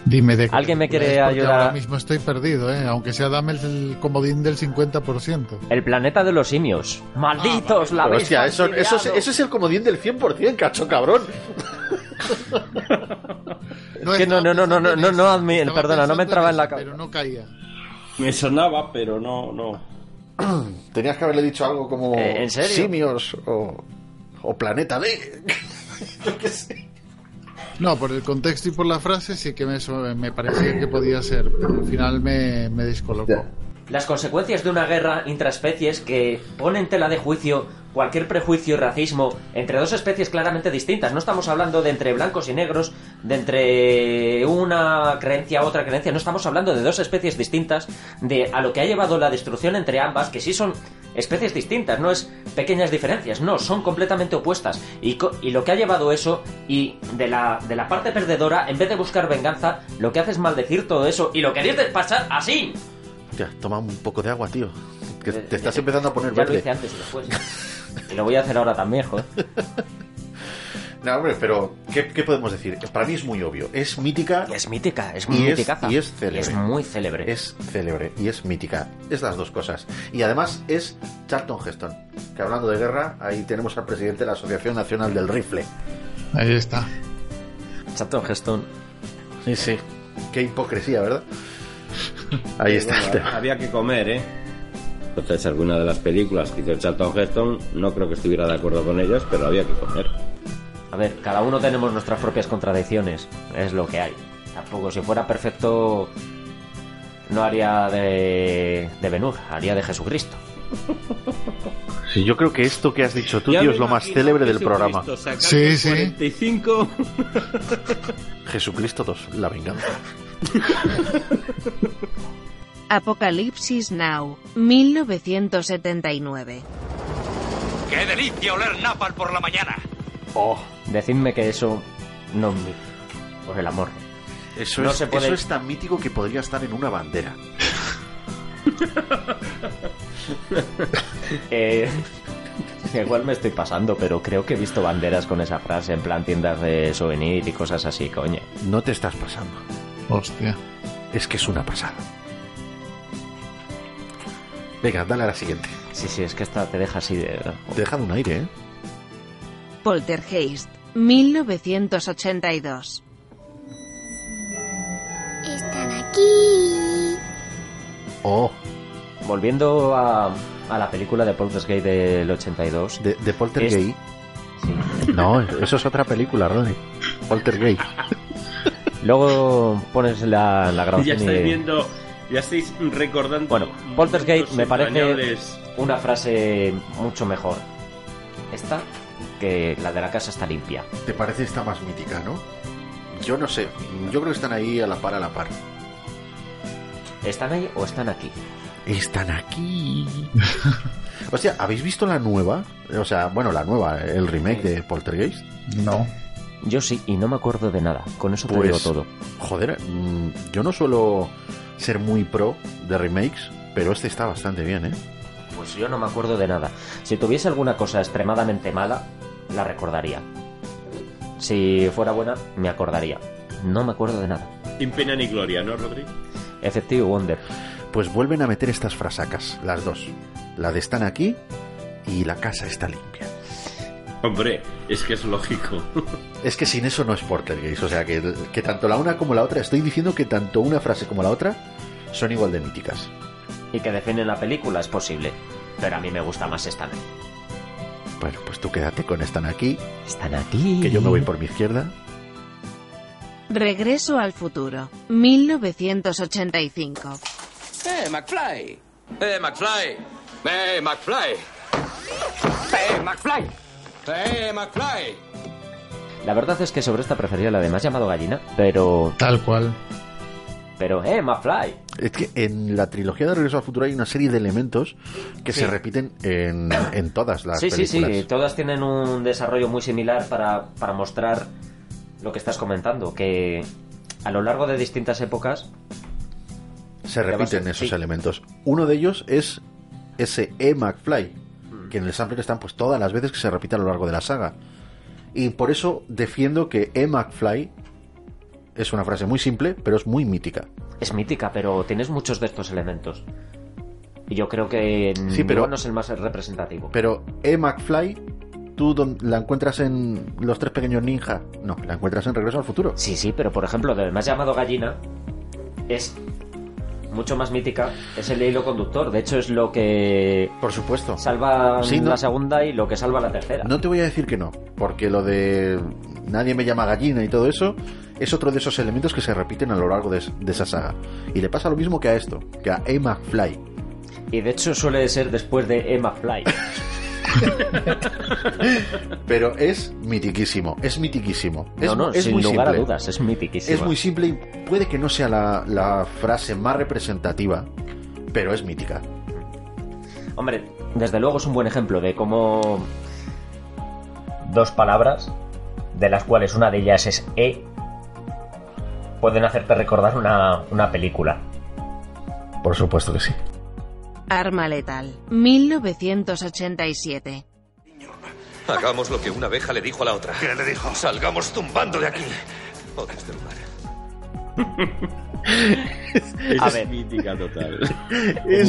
Dime de ¿Alguien me quiere ayudar? Ahora mismo estoy perdido, ¿eh? Aunque sea dame el, comodín del 50%. El planeta de los simios. ¡Malditos! la Pero, habéis hostia, eso, eso, es, fastidiado. eso es el comodín del 100%, cacho cabrón. Es que no, no, no, no, no, no, no, perdona, no me entraba en la cabeza. Pero no caía. Me sonaba, pero no, no. Tenías que haberle dicho algo como Eh, ¿en serio? simios o, o planeta D. No, por el contexto y por la frase sí que me, me parecía que podía ser, pero al final me, me descolocó. Las consecuencias de una guerra intraespecies que pone en tela de juicio cualquier prejuicio y racismo entre dos especies claramente distintas. No estamos hablando de entre blancos y negros, de entre una creencia a otra creencia. No estamos hablando de dos especies distintas, de a lo que ha llevado la destrucción entre ambas, que sí son especies distintas, no es pequeñas diferencias, no, son completamente opuestas. Y, co- y lo que ha llevado eso, y de la, de la parte perdedora, en vez de buscar venganza, lo que hace es maldecir todo eso, y lo queréis pasar así. Ya, toma un poco de agua, tío. Que te estás empezando a poner Ya lo verde. hice antes y después. Y lo voy a hacer ahora también, joder. No, hombre, pero ¿qué, qué podemos decir? Para mí es muy obvio. Es mítica. Es mítica, es y muy es, miticaza. y es célebre. Es muy célebre. Es célebre y es mítica. Es las dos cosas. Y además es Charlton Heston. Que hablando de guerra, ahí tenemos al presidente de la Asociación Nacional del Rifle. Ahí está. Charlton Heston. Sí, sí. Qué hipocresía, ¿verdad? Ahí está. el Bueno, tema. había que comer, ¿eh? Entonces, alguna de las películas que hizo Charlton Heston, no creo que estuviera de acuerdo con ellas, pero había que comer. A ver, cada uno tenemos nuestras propias contradicciones. Es lo que hay. Tampoco, si fuera perfecto, no haría de, de Ben-Hur, haría de Jesucristo. Sí, yo creo que esto que has dicho tú, Ya tío, es lo más célebre del programa. Sí, sí. 45. Jesucristo 2, la venganza. Apocalipsis Now, 1979. ¡Qué delicia oler napal por la mañana! Oh, Decidme que eso no es mi- Por el amor. eso, No es, se puede- eso es tan mítico que podría estar en una bandera. Eh, igual me estoy pasando, pero creo que he visto banderas con esa frase en plan tiendas de souvenir y cosas así, coño. No te estás pasando. Hostia. Es que es una pasada. Venga, dale a la siguiente. Sí, sí, es que esta te deja así de... Te deja de un aire, ¿eh? Poltergeist, 1982. Están aquí. Oh, Volviendo a, a la película de Poltergeist del 82. de, de Poltergeist. Sí. No, eso es otra película, Ronnie. Poltergeist. Luego pones la, la Ya grabación estáis y... viendo, ya estáis recordando. Bueno, Poltergeist me parece una frase mucho mejor. Esta que la de la casa está limpia. ¿Te parece esta más mítica, no? Yo no sé. Yo creo que están ahí a la par, a la par. ¿Están ahí o están aquí? Están aquí. o sea, ¿habéis visto la nueva? O sea, bueno, la nueva, el remake de Poltergeist. No. Yo sí, y no me acuerdo de nada. Con eso te Pues, digo todo. Joder, mm, yo no suelo ser muy pro de remakes, pero este está bastante bien, ¿eh? Pues yo no me acuerdo de nada. Si tuviese alguna cosa extremadamente mala, la recordaría. Si fuera buena, me acordaría. No me acuerdo de nada. Sin pena ni gloria, ¿no, Rodri? Effective Wonder. Pues vuelven a meter estas frasacas, las dos. La de están aquí y la casa está limpia. Hombre, es que es lógico. Es que sin eso no es Poltergeist, o sea que, que tanto la una como la otra, estoy diciendo que tanto una frase como la otra son igual de míticas. Y que definen la película es posible. Pero a mí me gusta más Están aquí. Bueno, pues tú quédate con están aquí, Están aquí. que yo me voy por mi izquierda. Regreso al futuro, 1985. ¡Eh, McFly! ¡Eh, McFly! ¡Eh, McFly! ¡Eh, McFly! ¡Eh, McFly! La verdad es que sobre esta prefería la de más llamado gallina, pero. Tal cual. Pero, eh, McFly. Es que en la trilogía de Regreso al Futuro hay una serie de elementos que Sí. se repiten en, en todas las Sí, sí, películas. sí. Todas tienen un desarrollo muy similar para, para mostrar lo que estás comentando. Que a lo largo de distintas épocas. Se repiten esos sí. elementos. Uno de ellos es ese E. McFly. Que en el sampler están pues todas las veces que se repite a lo largo de la saga. Y por eso defiendo que E. McFly es una frase muy simple, pero es muy mítica. Es mítica, pero tienes muchos de estos elementos. Y yo creo que Sí, pero- no es el más representativo. Pero E. McFly, tú don- la encuentras en Los Tres Pequeños Ninja. No, la encuentras en Regreso al Futuro. Sí, sí, pero por ejemplo, del más llamado gallina es mucho más mítica, es el hilo conductor. De hecho, es lo que Por supuesto. salva Sí, no- la segunda y lo que salva la tercera. No te voy a decir que no, porque lo de nadie me llama gallina y todo eso es otro de esos elementos que se repiten a lo largo de, de esa saga. Y le pasa lo mismo que a esto, que a Emma Fly. Y de hecho suele ser después de Emma Fly. Pero es mitiquísimo, es mitiquísimo. Es, no, no, es sin muy lugar a simple. dudas, es mitiquísimo. Es muy simple y puede que no sea la, la frase más representativa, pero es mítica. Hombre, desde luego es un buen ejemplo de cómo dos palabras, de las cuales una de ellas es E, pueden hacerte recordar una, una película. Por supuesto que sí. Arma letal. 1987. Hagamos lo que una abeja le dijo a la otra. ¿Qué le dijo? Salgamos zumbando de aquí. Odio este lugar. A ver. mítica total.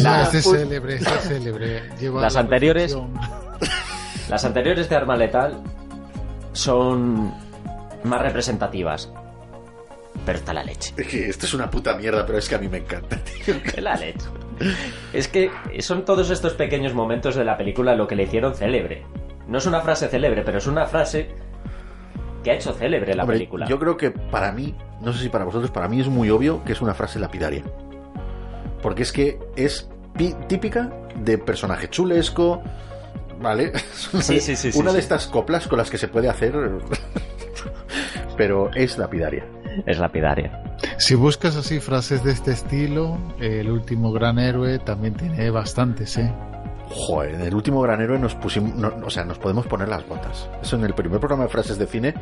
La- Este es célebre, es célebre. Lleva Las la anteriores-. Las anteriores de Arma Letal son más representativas. Pero está la leche. Es que esto es una puta mierda, pero es que a mí me encanta, tío. Es la leche. Es que son todos estos pequeños momentos de la película lo que le hicieron célebre. No es una frase célebre, pero es una frase que ha hecho célebre la Hombre, película. Yo creo que para mí, no sé si para vosotros, para mí es muy obvio que es una frase lapidaria. Porque es que es pi- típica de personaje chulesco, ¿vale? Sí, sí, sí, sí, Una de sí. estas coplas con las que se puede hacer, pero es lapidaria. Es lapidaria. Si buscas así frases de este estilo, el último gran héroe también tiene bastantes, ¿eh? Joder, en el último gran héroe nos pusimos, no- o sea, nos podemos poner las botas. Eso en el primer programa de frases de cine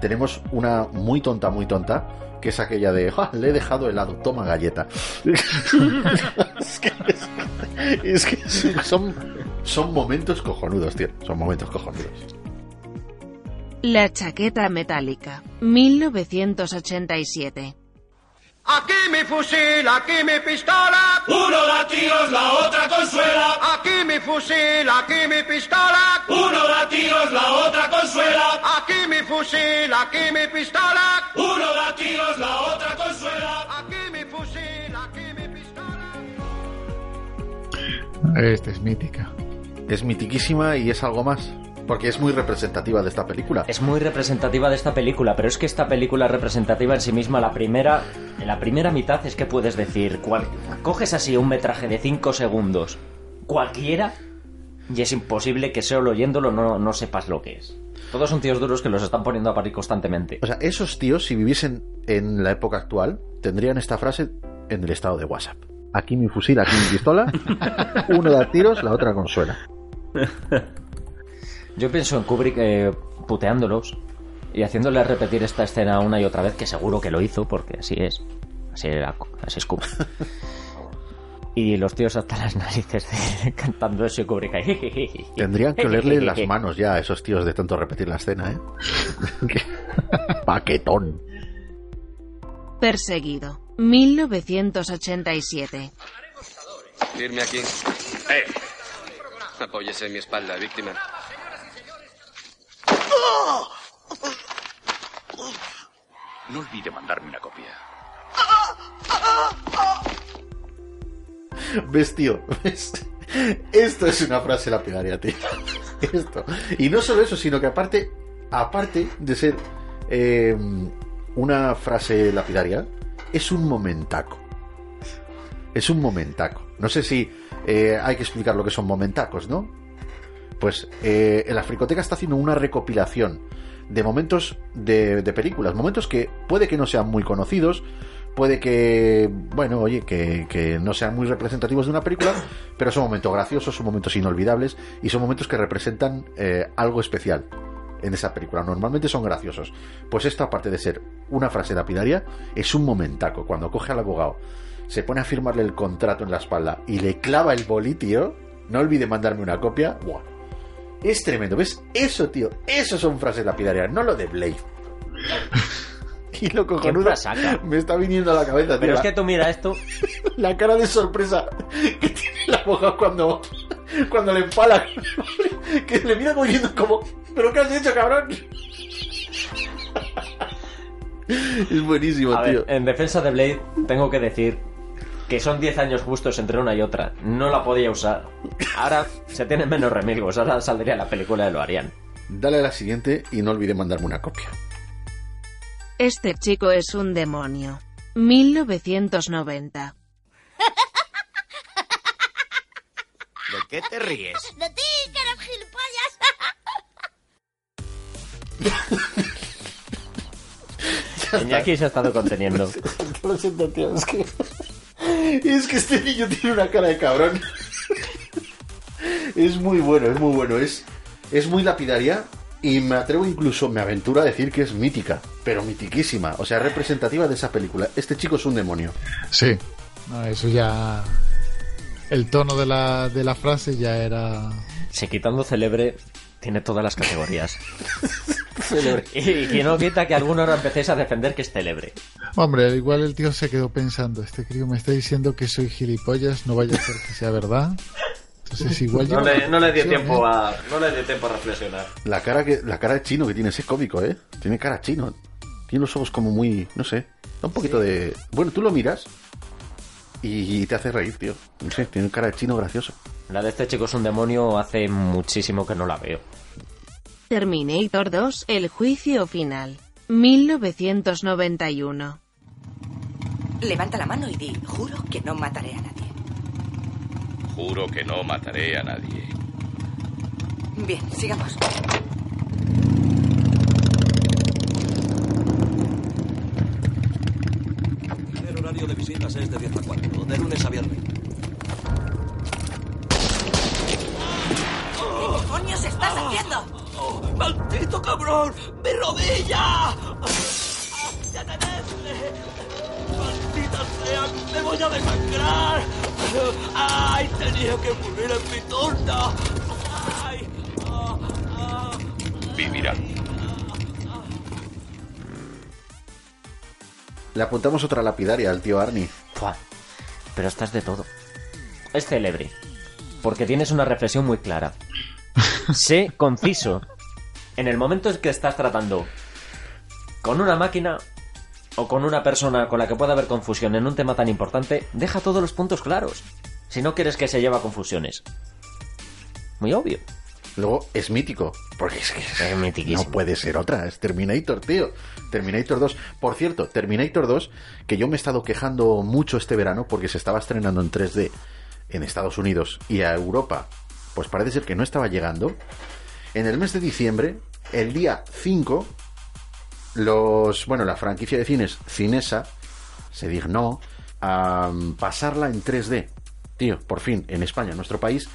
tenemos una muy tonta, muy tonta, que es aquella de, "Ja, le he dejado helado, toma galleta. es que, es que son, son momentos cojonudos, tío. Son momentos cojonudos. La chaqueta metálica. 1987. Aquí mi fusil, aquí mi pistola. Uno da tiros, la otra consuela. Aquí mi fusil, aquí mi pistola. Uno da tiros, la otra consuela. Aquí mi fusil, aquí mi pistola. Uno da tiros, la otra consuela. Aquí mi fusil, aquí mi pistola. Esta es mítica. Es mitiquísima y es algo más. Porque es muy representativa de esta película. Es muy representativa de esta película, pero es que esta película es representativa en sí misma. La primera, en la primera mitad es que puedes decir, cual, coges así un metraje de 5 segundos, cualquiera, y es imposible que solo oyéndolo no, no sepas lo que es. Todos son tíos duros que los están poniendo a parir constantemente. O sea, esos tíos, si viviesen en la época actual, tendrían esta frase en el estado de WhatsApp. Aquí mi fusil, aquí mi pistola. Uno da tiros, la otra consuela. Yo pienso en Kubrick eh, puteándolos y haciéndoles repetir esta escena una y otra vez, que seguro que lo hizo, porque así es. Así, era, así es Kubrick. Y los tíos hasta las narices de- cantando eso y Kubrick ahí. Tendrían que olerle las manos ya a esos tíos de tanto repetir la escena, ¿eh? Paquetón. Perseguido. 1987. Firme aquí. ¡Eh! Apóyese en mi espalda, víctima. No olvide mandarme una copia. ¿Ves. Esto es una frase lapidaria, tío. Esto. Y no solo eso, sino que aparte, aparte de ser eh, una frase lapidaria, es un momentaco. Es un momentaco. No sé si eh, hay que explicar lo que son momentacos, ¿no? Pues eh, la Fricoteca está haciendo una recopilación de momentos de, de películas, momentos que puede que no sean muy conocidos, puede que, bueno, oye, que, que no sean muy representativos de una película, pero son momentos graciosos, son momentos inolvidables y son momentos que representan eh, algo especial en esa película. Normalmente son graciosos. Pues esto, aparte de ser una frase lapidaria, es un momentaco. Cuando coge al abogado, se pone a firmarle el contrato en la espalda y le clava el boli, tío, no olvide mandarme una copia. ¡Buah! Es tremendo, ¿ves? Eso, tío, eso son frases lapidarias, no lo de Blade. y lo cojonudo la me está viniendo a la cabeza, tío. Pero es la- que tú mira esto. la cara de sorpresa que tiene el abogado cuando, Cuando le empala, que le mira como diciendo como, ¿pero qué has hecho, cabrón? Es buenísimo, A tío. ver, en defensa de Blade, tengo que decir que son 10 años justos entre una y otra. No la podía usar. Ahora se tienen menos remilgos. Ahora saldría la película de lo harían. Dale a la siguiente y no olvide mandarme una copia. Este chico es un demonio. 1990. ¿De qué te ríes? De ti, que eres gilipollas. Iñaki se ha estado conteniendo. Lo siento, tío, es que. Es que este niño tiene una cara de cabrón. Es muy bueno, es muy bueno. Es, es muy lapidaria y me atrevo incluso, me aventuro a decir que es mítica, pero mitiquísima. O sea, representativa de esa película. Este chico es un demonio. Sí. No, eso ya. El tono de la, de la frase ya era. Si quitando célebre, tiene todas las categorías. Y que no quita que alguno ahora empecéis a defender que es célebre. Hombre, igual el tío se quedó pensando, este crío me está diciendo que soy gilipollas, no vaya a ser que sea verdad. Entonces igual No le, no le dio tiempo ¿eh? a, no le dio tiempo a reflexionar. La cara, que, la cara de chino que tiene ese cómico, ¿eh? Tiene cara chino. Tiene los ojos como muy, no sé, da un poquito de... Bueno, tú lo miras y te hace reír, tío. No sé, tiene cara de chino gracioso. La de este chico es un demonio hace muchísimo que no la veo. Terminator 2, El juicio final. 1991. Levanta la mano y di, juro que no mataré a nadie. Juro que no mataré a nadie. Bien, sigamos. El horario de visitas es de 10 a 4, de lunes a viernes. ¿Qué demonios estás haciendo? ¡Oh, ¡Maldito cabrón! ¡Mi rodilla! ¡Ya tenedme! ¡Maldita sea! ¡Me voy a desangrar! ¡Ay! Tenía que morir en mi turno! ¡Ay! Vivirá. Le apuntamos otra lapidaria al tío Arnie. Fua, Pero estás de todo. Es célebre. Porque tienes una reflexión muy clara. Sé conciso. En el momento en que estás tratando con una máquina o con una persona con la que pueda haber confusión en un tema tan importante, deja todos los puntos claros. Si no quieres que se lleve a confusiones. Muy obvio. Luego es mítico, porque es que Es no puede ser otra, es Terminator, tío. Terminator 2. Por cierto, Terminator 2, que yo me he estado quejando mucho este verano porque se estaba estrenando en 3D en Estados Unidos y a Europa, pues parece ser que no estaba llegando. En el mes de diciembre, el día 5, los, bueno, la franquicia de cines Cinesa se dignó a pasarla en 3D. Tío, por fin, en España, en nuestro país.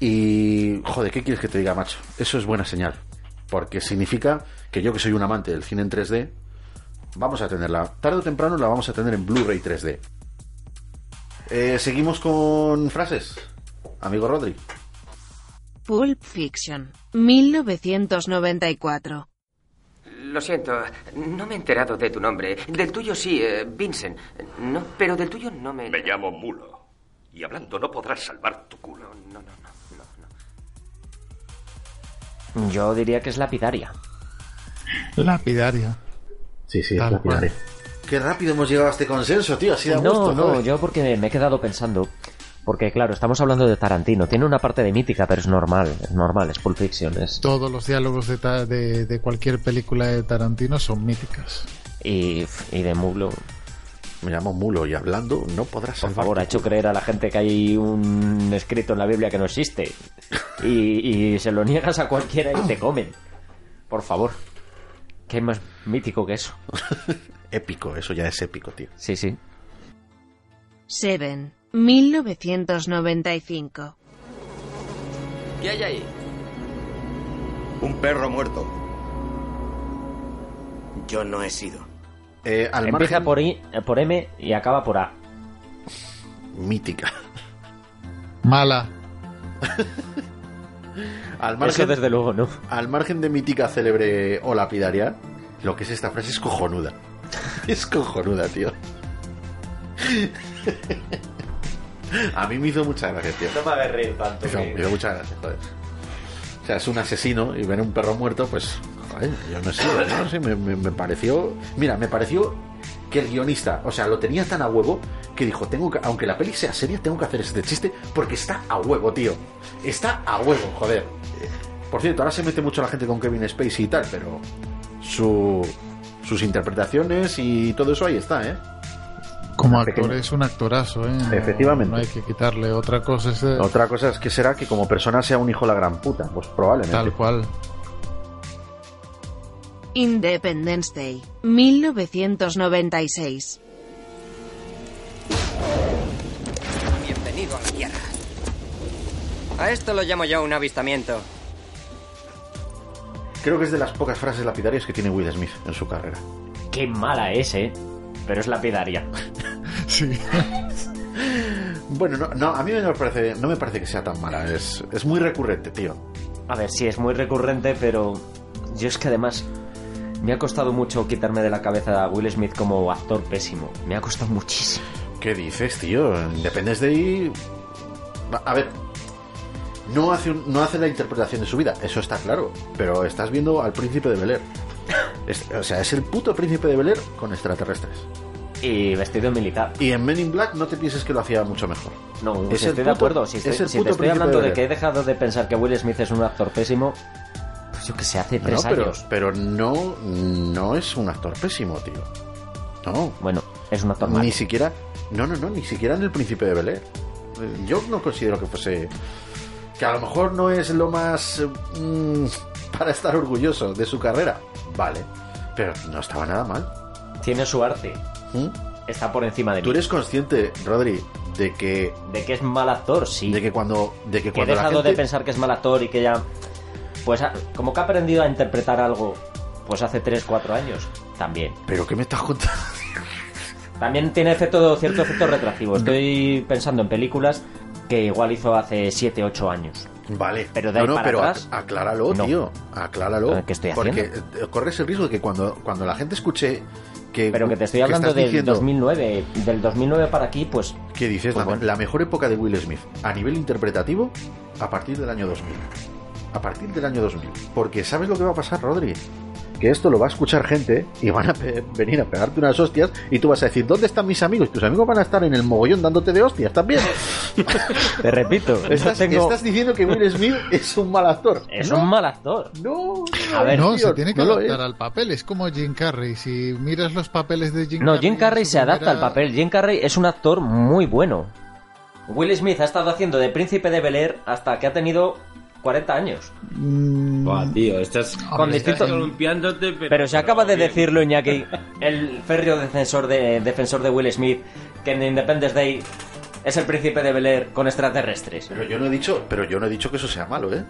Y, joder, ¿qué quieres que te diga, macho? Eso es buena señal. Porque significa que yo que soy un amante del cine en 3D, vamos a tenerla. Tarde o temprano la vamos a tener en Blu-ray 3D. Eh, Seguimos con frases. Amigo Rodri. Pulp Fiction. 1994. Lo siento, no me he enterado de tu nombre. Del tuyo sí, eh, Vincent. No, pero del tuyo no me... Me llamo Mulo. Y hablando no podrás salvar tu culo. No, no, no. Yo diría que es lapidaria. Lapidaria. Sí, sí, Tal lapidaria. Qué rápido hemos llegado a este consenso, tío. Así de No, gusto, no, yo porque me he quedado pensando. Porque, claro, estamos hablando de Tarantino. Tiene una parte de mítica, pero es normal. Es normal, es Pulp Fiction. Es... Todos los diálogos de, ta- de, de cualquier película de Tarantino son míticas. Y, y de Mulo. Me llamo Mulo y hablando no podrás Por salvar favor, tu ha hecho creer a la gente que hay un escrito en la Biblia que no existe. Y, y se lo niegas a cualquiera y te comen. Por favor. ¿Qué más mítico que eso? épico, eso ya es épico, tío. Sí, sí. Seven. 1995. ¿Qué hay ahí? Un perro muerto. Yo no he sido. Eh, al Empieza margen- por, I, eh, por M y acaba por A. Mítica. Mala. Al Eso margen, desde luego, ¿no? al margen de mítica, célebre o lapidaria, lo que es esta frase es cojonuda. Es cojonuda, tío. A mí me hizo mucha gracia, tío. No me hagas reír tanto. Me hizo, que- me hizo mucha gracia, joder. O sea, es un asesino y ver un perro muerto, pues. Joder, yo no sé, no sé, me, me- me pareció. Mira, me pareció que el guionista, o sea, lo tenía tan a huevo que dijo: tengo que, aunque la peli sea seria, tengo que hacer este chiste porque está a huevo, tío. Está a huevo, joder. Por cierto, ahora se mete mucho la gente con Kevin Spacey y tal, pero su, sus interpretaciones y todo eso ahí está, ¿eh? Como actor pequeña- es un actorazo, ¿eh? No- Efectivamente. No hay que quitarle. Otra cosa es... eh, Otra cosa es que será que como persona sea un hijo de la gran puta, pues probablemente. Tal cual. Independence Day, 1996. Bienvenido a la Tierra. A esto lo llamo yo un avistamiento. Creo que es de las pocas frases lapidarias que tiene Will Smith en su carrera. Qué mala es, ¿eh? Pero es lapidaria. Sí. Bueno, no, no, a mí no me parece, no me parece que sea tan mala. Es, es muy recurrente, tío. A ver, sí, es muy recurrente, pero yo es que además me ha costado mucho quitarme de la cabeza a Will Smith como actor pésimo. Me ha costado muchísimo. ¿Qué dices, tío? Independence Day. Va, A ver. No hace, un- no hace la interpretación de su vida, eso está claro. Pero estás viendo al príncipe de Bel Air. Es- o sea, es el puto príncipe de Bel Air con extraterrestres. Y vestido militar. Y en Men in Black no te pienses que lo hacía mucho mejor. No, Es si el estoy de acuerdo. Si, estoy- es el si puto te estoy príncipe hablando de que he dejado de pensar que Will Smith es un actor pésimo, pues yo que sé, hace No, tres pero, años. pero no, no es un actor pésimo, tío. No. Bueno, es un actor malo. Ni siquiera. No, no, no, ni siquiera en el príncipe de Bel Air. Yo no considero que fuese. Que a lo mejor no es lo más. mm, para estar orgulloso de su carrera. Vale. Pero no estaba nada mal. Tiene su arte. ¿Mm? Está por encima de ¿Tú mí. eres consciente, Rodri, de que. De que es mal actor, sí. De que cuando. De que que he cuando la dejado gente. de pensar que es mal actor y que ya. Pues ha- como que ha aprendido a interpretar algo, pues hace 3, 4 años, también. ¿Pero qué me estás contando? También tiene efecto, cierto efecto retroactivo. Estoy pensando en películas que igual hizo hace 7, 8 años. Vale. Pero de ahí no, no, para pero atrás, ac- acláralo, no. tío. Acláralo. ¿Qué estoy porque haciendo? eh, corres el riesgo de que cuando, cuando la gente escuche que. Pero que te estoy hablando del diciendo- 2009. Del 2009 para aquí, pues. ¿Qué dices? Pues la, bueno. la mejor época de Will Smith a nivel interpretativo a partir del año 2000. A partir del año 2000. Porque ¿sabes lo que va a pasar, Rodri? Que esto lo va a escuchar gente y van a venir a pegarte unas hostias y tú vas a decir, ¿dónde están mis amigos? Tus amigos van a estar en el mogollón dándote de hostias también. Te repito, estás, tengo- estás diciendo que Will Smith es un mal actor. Es No, un mal actor. No, A ver, no, tío, se tiene que no adaptar al papel. Es como Jim Carrey. Si miras los papeles de Jim No, Carrey. Jim Carrey se adapta al papel. Jim Carrey es un actor muy bueno. Will Smith ha estado haciendo de príncipe de Bel Air hasta que ha tenido 40 años. Mm, Buah, tío, estás, Con estás distinto- columpiándote, pero... Pero se acaba de decirlo, Iñaki, el férreo defensor de, defensor de Will Smith, que en Independence Day es el príncipe de Bel Air con extraterrestres. Pero yo no he dicho, pero yo no he dicho que eso sea malo, ¿eh?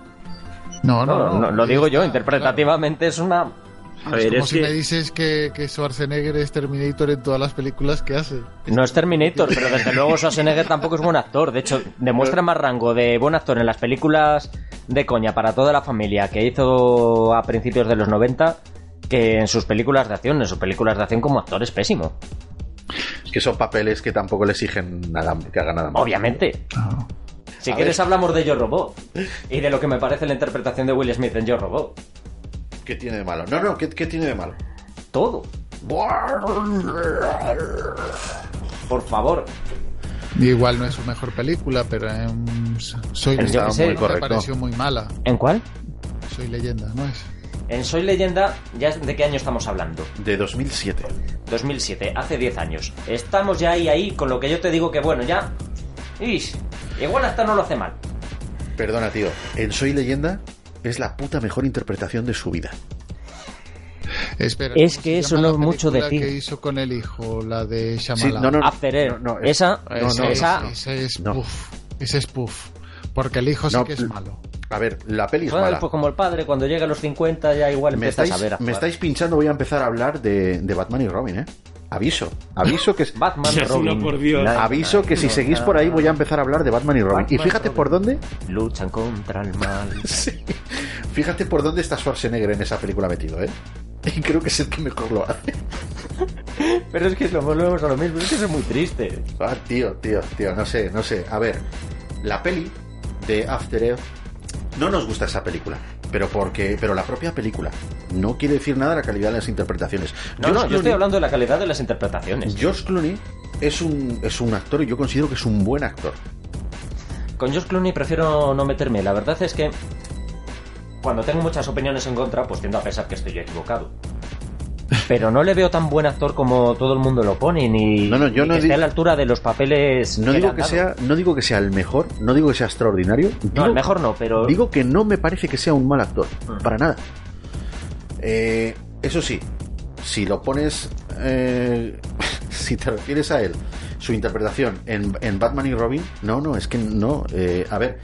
No, no, No, no. no, lo digo yo, interpretativamente es una... A es ver, como es si que... me dices que, que Schwarzenegger es Terminator en todas las películas que hace. No es Terminator, pero desde luego Schwarzenegger tampoco es buen actor. De hecho, demuestra más rango de buen actor en las películas de coña para toda la familia que hizo a principios de los 90 que en sus películas de acción. En sus películas de acción como actor es pésimo. Es que son papeles que tampoco le exigen nada, que haga nada más. Obviamente. Si A quieres ver. hablamos de Yo Robot y de lo que me parece la interpretación de Will Smith en Yo Robot. ¿Qué tiene de malo? No, no, ¿qué, qué tiene de malo? Todo. Por favor. Igual no es su mejor película, pero em, Soy Yo Leyenda qué sé. me correcto. pareció muy mala. ¿En cuál? Soy Leyenda, ¿no es? En Soy Leyenda, ¿ya de qué año estamos hablando? De 2007. 2007, hace 10 años. Estamos ya ahí, ahí, con lo que yo te digo que bueno, ya... Ish, igual hasta no lo hace mal. Perdona, tío. En Soy Leyenda es la puta mejor interpretación de su vida. Espera, Es ¿cómo que eso no es mucho película decir. que hizo con el hijo, la de Sí, Shyamalan? no, no, no. After Earth. no, no, es- esa, no, no, Ese- esa... ese es No. puff. Ese es puff. Porque el hijo sí que es malo. A ver, la peli es Bueno, mala. pues como el padre, cuando llega a los 50 ya igual me, empiezas estáis, a ver. me estáis pinchando, voy a empezar a hablar de, de Batman y Robin, ¿eh? Aviso, aviso que... Batman, Ya, sí, no, Robin. por Dios. Aviso que si seguís por ahí voy a empezar a hablar de Batman y Robin. Y Batman, fíjate Robin. por dónde... Luchan contra el mal. Sí. Fíjate por dónde está Schwarzenegger en esa película metido, ¿eh? Y creo que es el que mejor lo hace. Pero es que lo volvemos a lo mismo, es que eso es muy triste. Ah, tío, tío, tío, no sé, no sé. A ver, la peli de After Earth no nos gusta esa película. Pero porque, pero la propia película no quiere decir nada de la calidad de las interpretaciones. No, George no, yo estoy hablando de la calidad de las interpretaciones. George Clooney es un, es un actor y yo considero que es un buen actor. Con George Clooney prefiero no meterme. La verdad es que cuando tengo muchas opiniones en contra, pues tiendo a pensar que estoy equivocado. Pero no le veo tan buen actor como todo el mundo lo pone, ni, No, no, yo ni no que esté a la altura de los papeles. No digo que sea, no digo que sea el mejor, no digo que sea extraordinario. No, el mejor no, pero. Digo que no me parece que sea un mal actor, Mm. para nada. Eh, eso sí, si lo pones, eh, si te refieres a él, su interpretación en, en Batman y Robin, no, no, es que no. eh, a ver,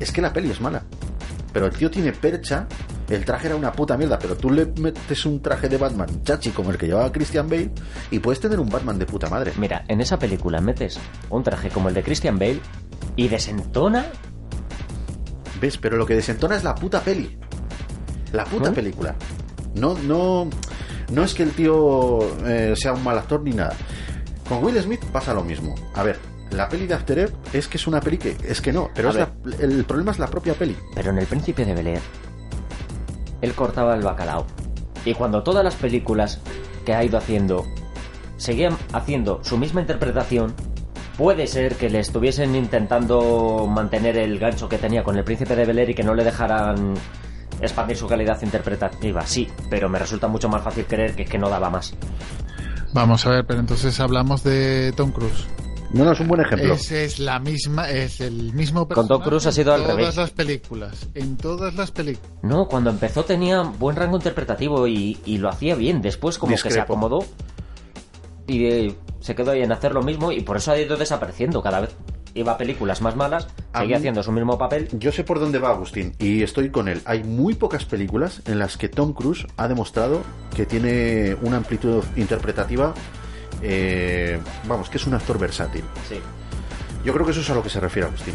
es que la peli es mala. Pero el tío tiene percha, el traje era una puta mierda, pero tú le metes un traje de Batman chachi como el que llevaba Christian Bale y puedes tener un Batman de puta madre. Mira, en esa película metes un traje como el de Christian Bale y desentona. ¿Ves? Pero lo que desentona es la puta peli. La puta ¿Eh? película. No, no, no es que el tío eh, sea un mal actor ni nada. Con Will Smith pasa lo mismo. A ver, la peli de After Earth es que es una peli que es que no, pero es la- el problema es la propia peli. Pero en El Príncipe de Bel Air, él cortaba el bacalao. Y cuando todas las películas que ha ido haciendo seguían haciendo su misma interpretación, puede ser que le estuviesen intentando mantener el gancho que tenía con El Príncipe de Bel y que no le dejaran expandir su calidad interpretativa. Sí, pero me resulta mucho más fácil creer que que no daba más. Vamos a ver, pero entonces hablamos de Tom Cruise. No, no, es un buen ejemplo. Ese es la misma, es el mismo Con Tom Cruise ha sido en al todas revés. las películas, en todas las películas. No, cuando empezó tenía buen rango interpretativo y, y lo hacía bien. Después como que se acomodó y eh, se quedó ahí en hacer lo mismo y por eso ha ido desapareciendo cada vez. Iba a películas más malas, A seguía mí- haciendo su mismo papel. Yo sé por dónde va Agustín y estoy con él. Hay muy pocas películas en las que Tom Cruise ha demostrado que tiene una amplitud interpretativa. Eh, vamos, que es un actor versátil. Sí. Yo creo que eso es a lo que se refiere Agustín.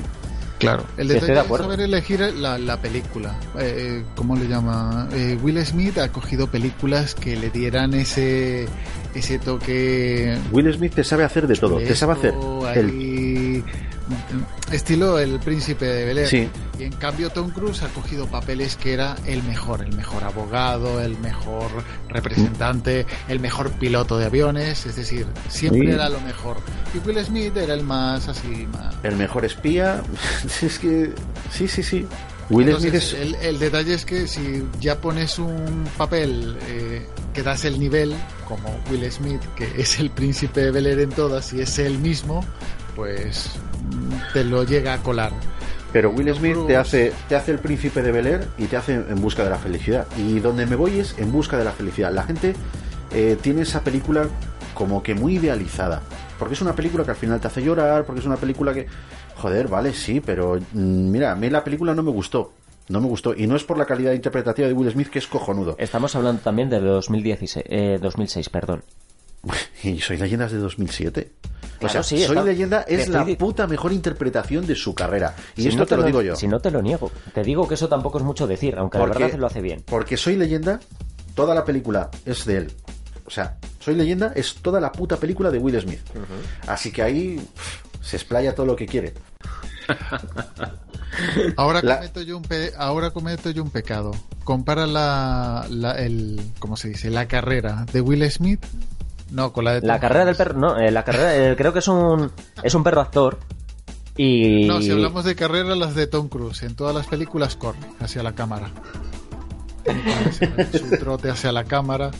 Claro, el detalle de es saber elegir la, la película. Eh, ¿Cómo le llama? Eh, Will Smith ha cogido películas que le dieran ese ese toque Will Smith te sabe hacer de todo, te sabe hacer el estilo el príncipe de Bel Air. Sí. Y en cambio Tom Cruise ha cogido papeles que era el mejor, el mejor abogado, el mejor representante, el mejor piloto de aviones, es decir, siempre Sí. era lo mejor. Y Will Smith era el más así, más... el mejor espía. es que sí, sí, sí. Will Entonces, Smith es el, el detalle es que si ya pones un papel eh, que das el nivel, como Will Smith, que es el príncipe de Bel Air en todas y es él mismo, pues te lo llega a colar. Pero Will Smith te hace, te hace el príncipe de Bel Air y te hace en busca de la felicidad. Y donde me voy es en busca de la felicidad. La gente eh, tiene esa película como que muy idealizada. Porque es una película que al final te hace llorar, porque es una película que... Joder, vale, sí, pero mm, mira, a mí la película no me gustó. No me gustó. Y no es por la calidad interpretativa de Will Smith, que es cojonudo. Estamos hablando también de 2016, eh, 2006, perdón. Y Soy Leyendas de 2007. O Claro, sea, sí, Soy está- Leyenda es estoy la puta mejor interpretación de su carrera. Y Si esto no te lo digo yo. Si no te lo niego. Te digo que eso tampoco es mucho decir, aunque la Porque- verdad lo hace bien. Porque Soy Leyenda, toda la película es de él. O sea, Soy Leyenda es toda la puta película de Will Smith. Así que ahí pff, se explaya todo lo que quiere. Ahora La- cometo yo un pe- ahora cometo yo un pecado. Compara la, la el ¿cómo se dice? la carrera de Will Smith no con la de Tom La carrera del perro, no, eh, la carrera, eh, creo que es un, es un perro actor. Y. No, si hablamos de carrera, las de Tom Cruise. En todas las películas corre hacia la cámara. Su trote hacia la cámara.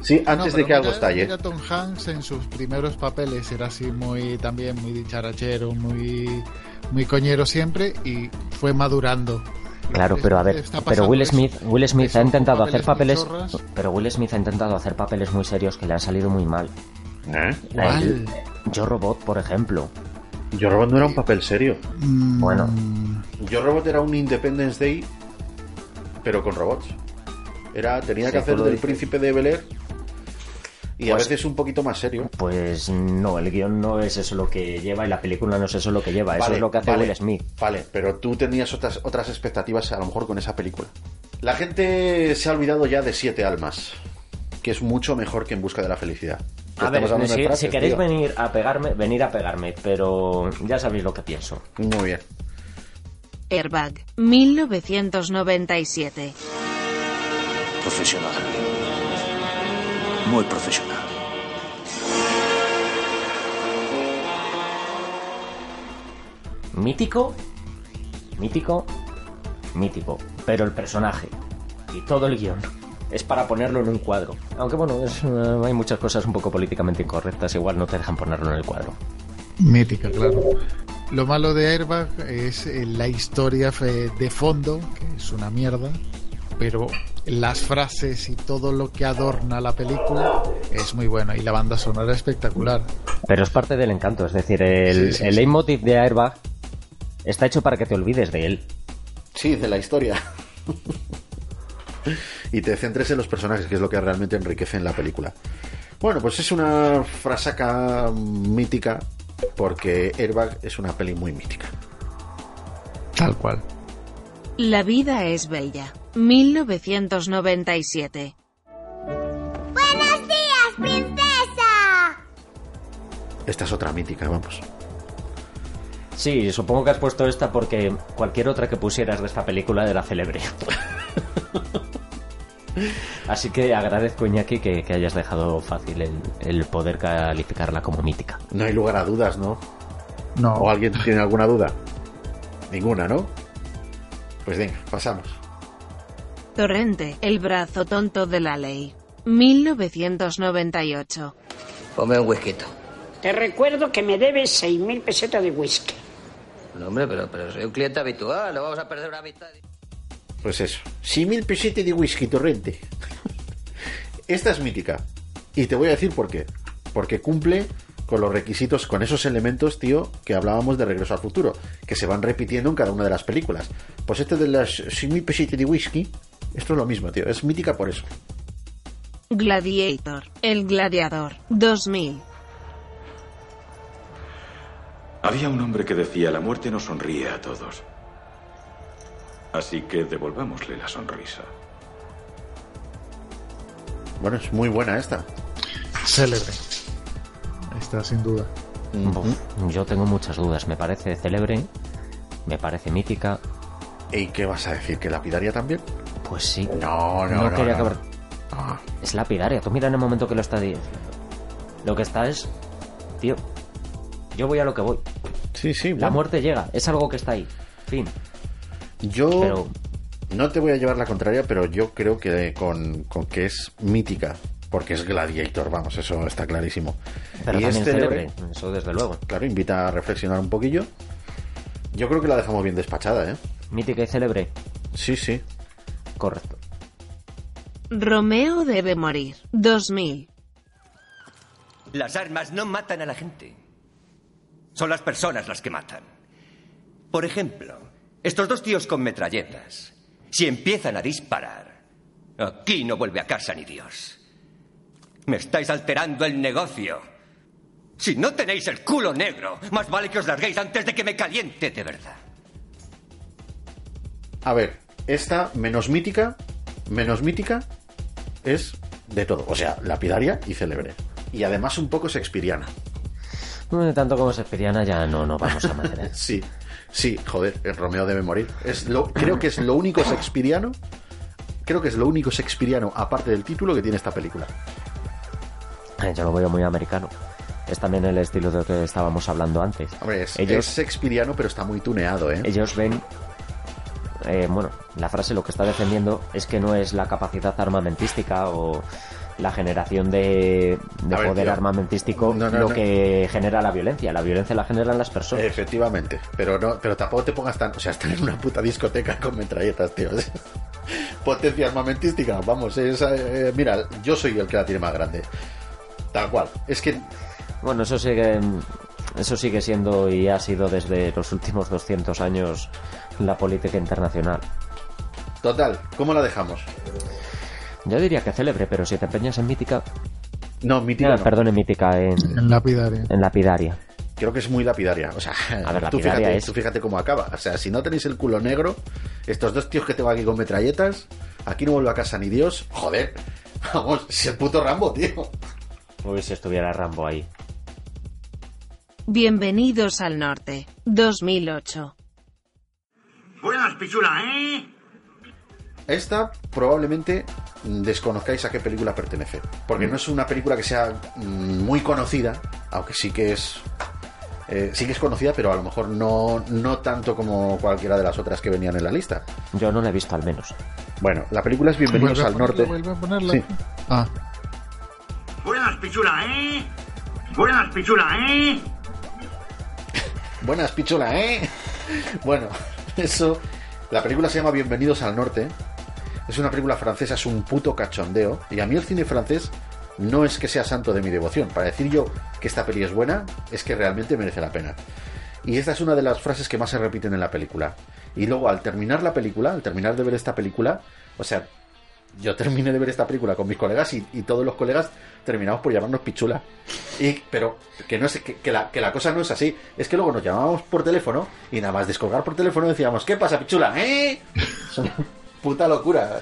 Sí, antes de que algo estalle. mira Tom Hanks en sus primeros papeles era así muy también muy dicharachero, muy muy coñero siempre y fue madurando. Claro, pero a ver, pero Will eso. Smith, Will Smith Eso, ha intentado papeles hacer papeles, pero Will Smith ha intentado hacer papeles muy serios que le han salido muy mal. ¿Eh? El- Yo Robot, por ejemplo. Yo Robot no era un papel serio. Mm, Bueno, Yo Robot era un Independence Day, pero con robots. Era, tenía Sí, que hacer del dices. príncipe de Bel Air y a Pues- veces un poquito más serio. pues no, el guion no es eso lo que lleva y la película no es eso lo que lleva, eso es lo que hace vale, Will Smith. Vale, pero tú tenías otras, otras expectativas a lo mejor con esa película. La gente se ha olvidado ya de Siete Almas, que es mucho mejor que En Busca de la Felicidad. A ver, si, frases, si queréis tío. venir a pegarme, venir a pegarme, pero ya sabéis lo que pienso. Muy bien. Airbag, 1997. Profesional. Muy profesional. Mítico, mítico, mítico. Pero el personaje y todo el guion es para ponerlo en un cuadro. Aunque bueno, es, eh, hay muchas cosas un poco políticamente incorrectas, igual no te dejan ponerlo en el cuadro. Mítica, claro. Lo malo de Airbag es eh, la historia fe- de fondo, que es una mierda, pero las frases y todo lo que adorna la película es muy bueno y la banda sonora es espectacular. Pero es parte del encanto, es decir, el, Sí, sí, el sí. leitmotiv de Airbag está hecho para que te olvides de él. Sí, de la historia. y te centres en los personajes, que es lo que realmente enriquece en la película. Bueno, pues es una frasaca mítica, porque Airbag es una peli muy mítica. Tal cual. La vida es bella, 1997. ¡Buenos días, princesa! Esta es otra mítica, vamos. Sí, supongo que has puesto esta porque cualquier otra que pusieras de esta película era célebre. Así que agradezco, Iñaki, que, que hayas dejado fácil el, el poder calificarla como mítica. No hay lugar a dudas, ¿no? No. ¿O alguien tiene alguna duda? Ninguna, ¿no? Pues venga, pasamos. Torrente, el brazo tonto de la ley, 1998. Ponme un whisky. Te recuerdo que me debes 6.000 pesetas de whisky. No, hombre, pero, pero soy un cliente habitual. No vamos a perder una amistad. Pues eso. 6.000 pesetes de whisky torrente. Esta es mítica. Y te voy a decir por qué. Porque cumple con los requisitos, con esos elementos, tío, que hablábamos de Regreso al Futuro, que se van repitiendo en cada una de las películas. Pues este de las 6.000 pesetes de whisky, esto es lo mismo, tío. Es mítica por eso. Gladiator, el gladiador, 2000. Había un hombre que decía, la muerte no sonríe a todos. Así que devolvámosle la sonrisa. Bueno, es muy buena esta. Célebre. Esta sin duda. Yo tengo muchas dudas. Me parece célebre, me parece mítica. ¿Y qué vas a decir? ¿Que lapidaria también? Pues sí. No, no, no. quería no. acabar. Es lapidaria. Tú mira en el momento que lo está diciendo. Lo que está es. Tío, yo voy a lo que voy. Sí, sí. La bueno. muerte llega. Es algo que está ahí. Fin. Yo Pero- no te voy a llevar la contraria, pero yo creo que con, con que es mítica, porque es Gladiator, vamos, eso está clarísimo. Pero y también es célebre, célebre. Eso desde luego. claro, invita a reflexionar un poquillo. Yo creo que la dejamos bien despachada, ¿eh? Mítica y célebre. Sí, sí. Correcto. Romeo debe morir, 2000. Las armas no matan a la gente. Son las personas las que matan. Por ejemplo, estos dos tíos con metralletas, si empiezan a disparar, aquí no vuelve a casa ni Dios. Me estáis alterando el negocio. Si no tenéis el culo negro, más vale que os larguéis antes de que me caliente de verdad. A ver, esta menos mítica, menos mítica es de todo. O sea, lapidaria y célebre. Y además un poco shakespeariana. No, tanto como Shakespeareana ya no, no vamos a mantener. Sí, sí, joder, el Romeo debe morir. Es lo, creo que es lo único shakespeariano. Creo que es lo único shakespeariano, aparte del título, que tiene esta película. Yo lo veo muy americano. Es también el estilo de lo que estábamos hablando antes. Hombre, es, ellos, es shakespeariano, pero está muy tuneado, ¿eh? ellos ven. Eh, bueno, la frase lo que está defendiendo es que no es la capacidad armamentística o la generación de, de A ver, poder tío. armamentístico No, no, lo no. que genera la violencia. La violencia la generan las personas. Efectivamente, pero no, pero tampoco te pongas tan, o sea, estar en una puta discoteca con metralletas, tío. Potencia armamentística, vamos, es, eh, mira, yo soy el que la tiene más grande. Tal cual. Es que Bueno, eso sigue, eso sigue siendo y ha sido desde los últimos 200 años la política internacional. Total, ¿cómo la dejamos? Yo diría que célebre, pero si te empeñas en mítica... No, mítica Ah, no. Perdón, en mítica, en, En lapidaria. en lapidaria. Creo que es muy lapidaria. O sea, A ver, tú, lapidaria fíjate, es- tú fíjate cómo acaba. O sea, si no tenéis el culo negro, estos dos tíos que te van aquí con metralletas, aquí no vuelve a casa ni Dios. Joder, vamos, es el puto Rambo, tío. Uy, si estuviera Rambo ahí. Bienvenidos al norte. 2008. Buenas, pichula, ¿eh? Esta probablemente desconozcáis a qué película pertenece. Porque no es una película que sea mm, muy conocida, aunque sí que es. eh, sí que es conocida, pero a lo mejor no, no tanto como cualquiera de las otras que venían en la lista. Yo no la he visto al menos. Bueno, la película es Bienvenidos al ponerla, Norte. vuelve a ponerla. Sí. Ah, Buenas, pichula, ¿eh? Buenas, pichula, ¿eh? Buenas, pichola, ¿eh? Bueno, eso. La película se llama Bienvenidos al Norte. Es una película francesa, es un puto cachondeo. Y a mí el cine francés no es que sea santo de mi devoción. Para decir yo que esta peli es buena, es que realmente merece la pena. Y esta es una de las frases que más se repiten en la película. Y luego, al terminar la película, al terminar de ver esta película, o sea, yo terminé de ver esta película con mis colegas y, y todos los colegas terminamos por llamarnos pichula. Y, pero que, no es, que, que la, que la cosa no es así. Es que luego nos llamábamos por teléfono y nada más descolgar por teléfono decíamos, ¿qué pasa, pichula? ¿Eh? Es una puta locura.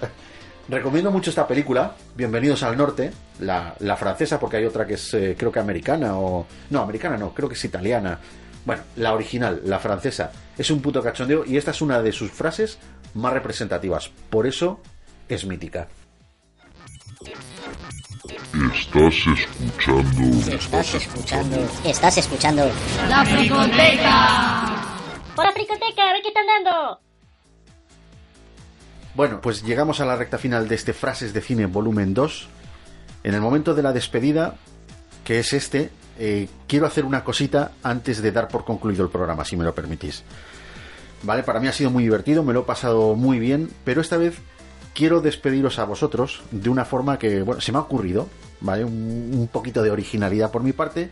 Recomiendo mucho esta película, Bienvenidos al Norte, la, la francesa, porque hay otra que es eh, creo que americana o... No, americana no, creo que es italiana. Bueno, la original, la francesa, es un puto cachondeo y esta es una de sus frases más representativas. Por eso es mítica. Estás escuchando. Estás escuchando. Estás escuchando. ¡La fricoteca! ¡Hola, fricoteca! ¿Ve qué están dando? Bueno, pues llegamos a la recta final de este Frases de Cine volumen 2. En el momento de la despedida, que es este, eh, quiero hacer una cosita antes de dar por concluido el programa, si me lo permitís. Vale, para mí ha sido muy divertido, me lo he pasado muy bien, pero esta vez quiero despediros a vosotros de una forma que, bueno, se me ha ocurrido, ¿vale? Un, poquito de originalidad por mi parte.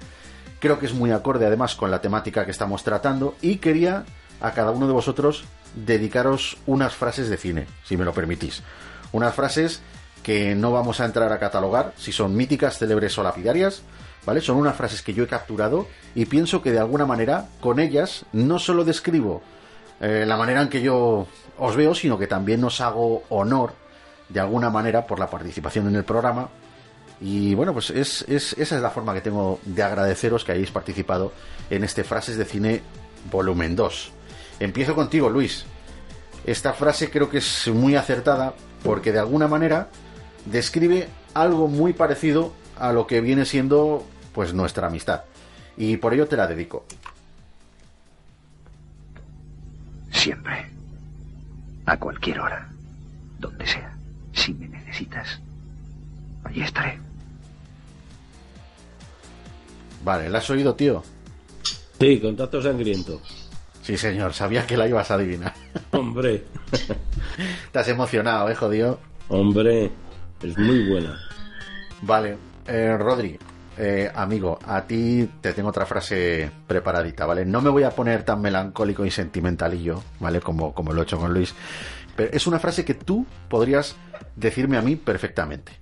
Creo que es muy acorde además con la temática que estamos tratando y quería a cada uno de vosotros dedicaros unas frases de cine, si me lo permitís. Unas frases que no vamos a entrar a catalogar si son míticas, célebres o lapidarias, ¿vale? Son unas frases que yo he capturado y pienso que de alguna manera con ellas no solo describo eh, la manera en que yo os veo, sino que también os hago honor de alguna manera por la participación en el programa. Y bueno, pues es, es- esa es la forma que tengo de agradeceros que hayáis participado en este Frases de Cine volumen 2. Empiezo contigo, Luis. Esta frase creo que es muy acertada porque de alguna manera describe algo muy parecido a lo que viene siendo pues nuestra amistad. Y por ello te la dedico. Siempre. A cualquier hora. Donde sea. Si me necesitas. Allí estaré. Vale, ¿la has oído, tío? Sí, contacto sangriento. Sí, señor, sabía que la ibas a adivinar. Hombre. Te has emocionado, eh, jodido. Hombre, es muy buena. Vale, eh, Rodri, eh, amigo, a ti te tengo otra frase preparadita, ¿vale? No me voy a poner tan melancólico y sentimentalillo, ¿vale? Como, como lo he hecho con Luis. Pero es una frase que tú podrías decirme a mí perfectamente.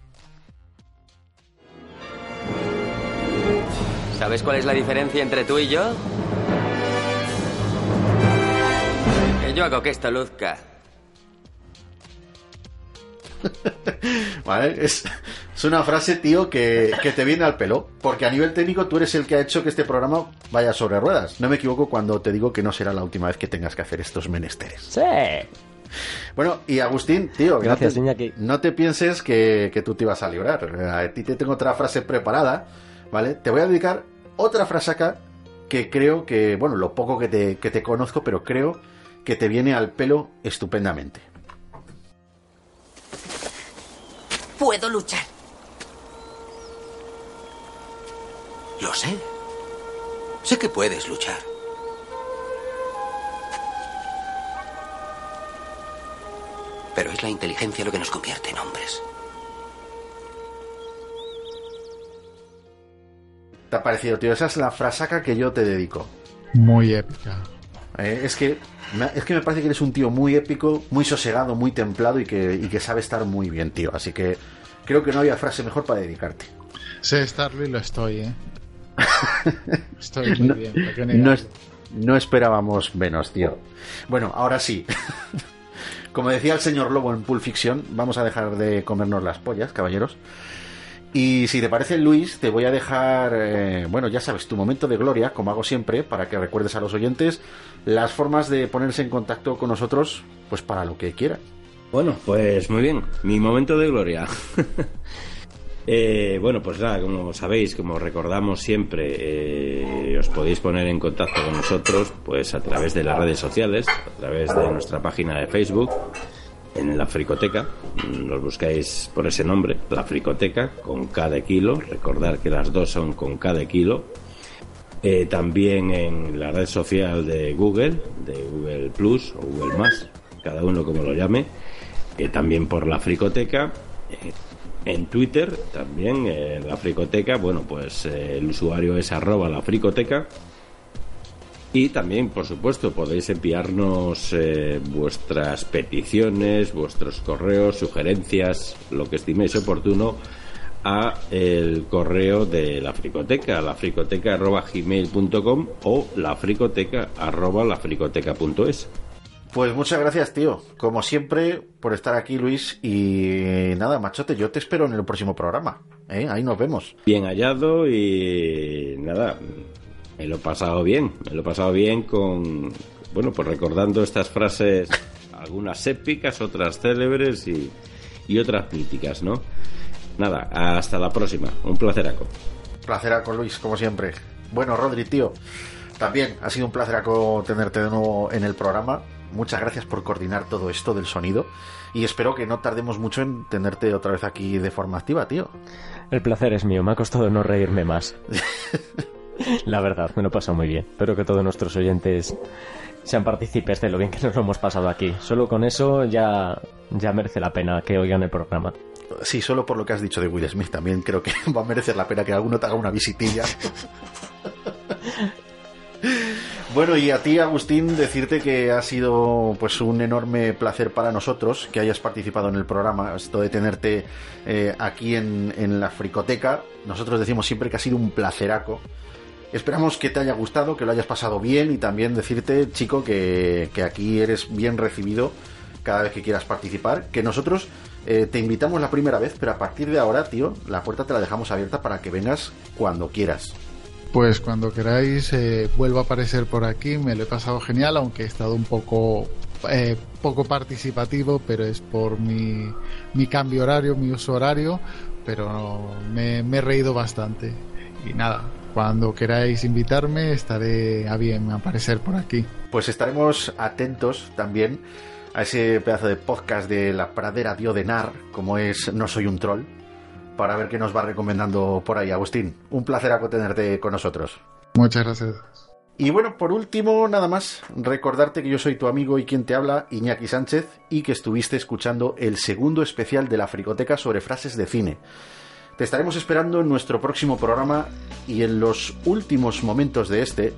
¿Sabes cuál es la diferencia entre tú y yo? Que yo hago que esto luzca. ¿Vale? Es, es una frase, tío, que, que te viene al pelo. Porque a nivel técnico tú eres el que ha hecho que este programa vaya sobre ruedas. No me equivoco cuando te digo que no será la última vez que tengas que hacer estos menesteres. Sí. Bueno, y Agustín, tío, Gracias, no, te, no te pienses que, que tú te ibas a librar. A ti te tengo otra frase preparada, ¿vale? Te voy a dedicar otra frase acá que creo que, bueno, lo poco que te, que te conozco, pero creo que te viene al pelo estupendamente. Puedo luchar. Lo sé. Sé que puedes luchar. Pero es la inteligencia lo que nos convierte en hombres. ¿Te ha parecido, tío? Esa es la frasaca que yo te dedico. Muy épica. Eh, es, que, es que me parece que eres un tío muy épico, muy sosegado, muy templado y que, y que sabe estar muy bien, tío. Así que creo que no había frase mejor para dedicarte. Sé estarlo y lo estoy, ¿eh? Estoy muy No, bien. ¿por qué no, es- no esperábamos menos, tío. Bueno, ahora sí. Como decía el señor Lobo en Pulp Fiction, vamos a dejar de comernos las pollas, caballeros. Y si te parece, Luis, te voy a dejar, eh, bueno, ya sabes, tu momento de gloria, como hago siempre, para que recuerdes a los oyentes las formas de ponerse en contacto con nosotros, pues para lo que quieran. Bueno, pues muy bien, mi momento de gloria. Eh, bueno, pues nada, como sabéis, como recordamos siempre, eh, os podéis poner en contacto con nosotros pues a través de las redes sociales, a través de nuestra página de Facebook, en la Fricoteca, nos buscáis por ese nombre, la Fricoteca, con cada kilo, recordar que las dos son con cada kilo. Eh, también en la red social de Google, de Google Plus o Google Más, cada uno como lo llame, también por la Fricoteca en Twitter también, en la Fricoteca, bueno, pues eh, el usuario es arroba la Fricoteca. Y también, por supuesto, podéis enviarnos eh, vuestras peticiones, vuestros correos, sugerencias, lo que estiméis oportuno a el correo de la fricoteca, la fricoteca arroba gmail.com o la fricoteca arroba la fricoteca.es. Pues muchas gracias, tío. Como siempre, por estar aquí, Luis. Y nada, machote, yo te espero en el próximo programa. ¿eh? Ahí nos vemos. Bien hallado y nada, me lo he pasado bien. Me lo he pasado bien con, bueno, pues recordando estas frases, algunas épicas, otras célebres y, y otras míticas, ¿no? Nada, hasta la próxima. Un placeraco. Placeraco, Luis, como siempre. Bueno, Rodri, tío. También ha sido un placeraco tenerte de nuevo en el programa muchas gracias por coordinar todo esto del sonido y espero que no tardemos mucho en tenerte otra vez aquí de forma activa, tío. El placer es mío, me ha costado no reírme más. La verdad, me lo he pasado muy bien. Espero que todos nuestros oyentes sean partícipes de lo bien que nos lo hemos pasado aquí. Solo con eso ya, ya merece la pena que oigan el programa. Sí, solo por lo que has dicho de Will Smith también creo que va a merecer la pena que alguno te haga una visitilla. Bueno, y a ti, Agustín, decirte que ha sido pues un enorme placer para nosotros que hayas participado en el programa, esto de tenerte eh, aquí en, la fricoteca. Nosotros decimos siempre que ha sido un placeraco. Esperamos que te haya gustado, que lo hayas pasado bien y también decirte, chico, que, aquí eres bien recibido cada vez que quieras participar, que nosotros eh, te invitamos la primera vez, pero a partir de ahora, tío, la puerta te la dejamos abierta para que vengas cuando quieras. Pues cuando queráis eh, vuelvo a aparecer por aquí, me lo he pasado genial, aunque he estado un poco eh, poco participativo, pero es por mi, mi cambio horario, mi uso horario, pero me, he reído bastante. Y nada, cuando queráis invitarme estaré a bien aparecer por aquí. Pues estaremos atentos también a ese pedazo de podcast de la pradera Diodenar, como es No Soy un Troll para ver qué nos va recomendando por ahí, Agustín. Un placer tenerte con nosotros. Muchas gracias. Y bueno, por último, nada más, recordarte que yo soy tu amigo y quien te habla, Iñaki Sánchez, y que estuviste escuchando el segundo especial de la Fricoteca sobre frases de cine. Te estaremos esperando en nuestro próximo programa y en los últimos momentos de este,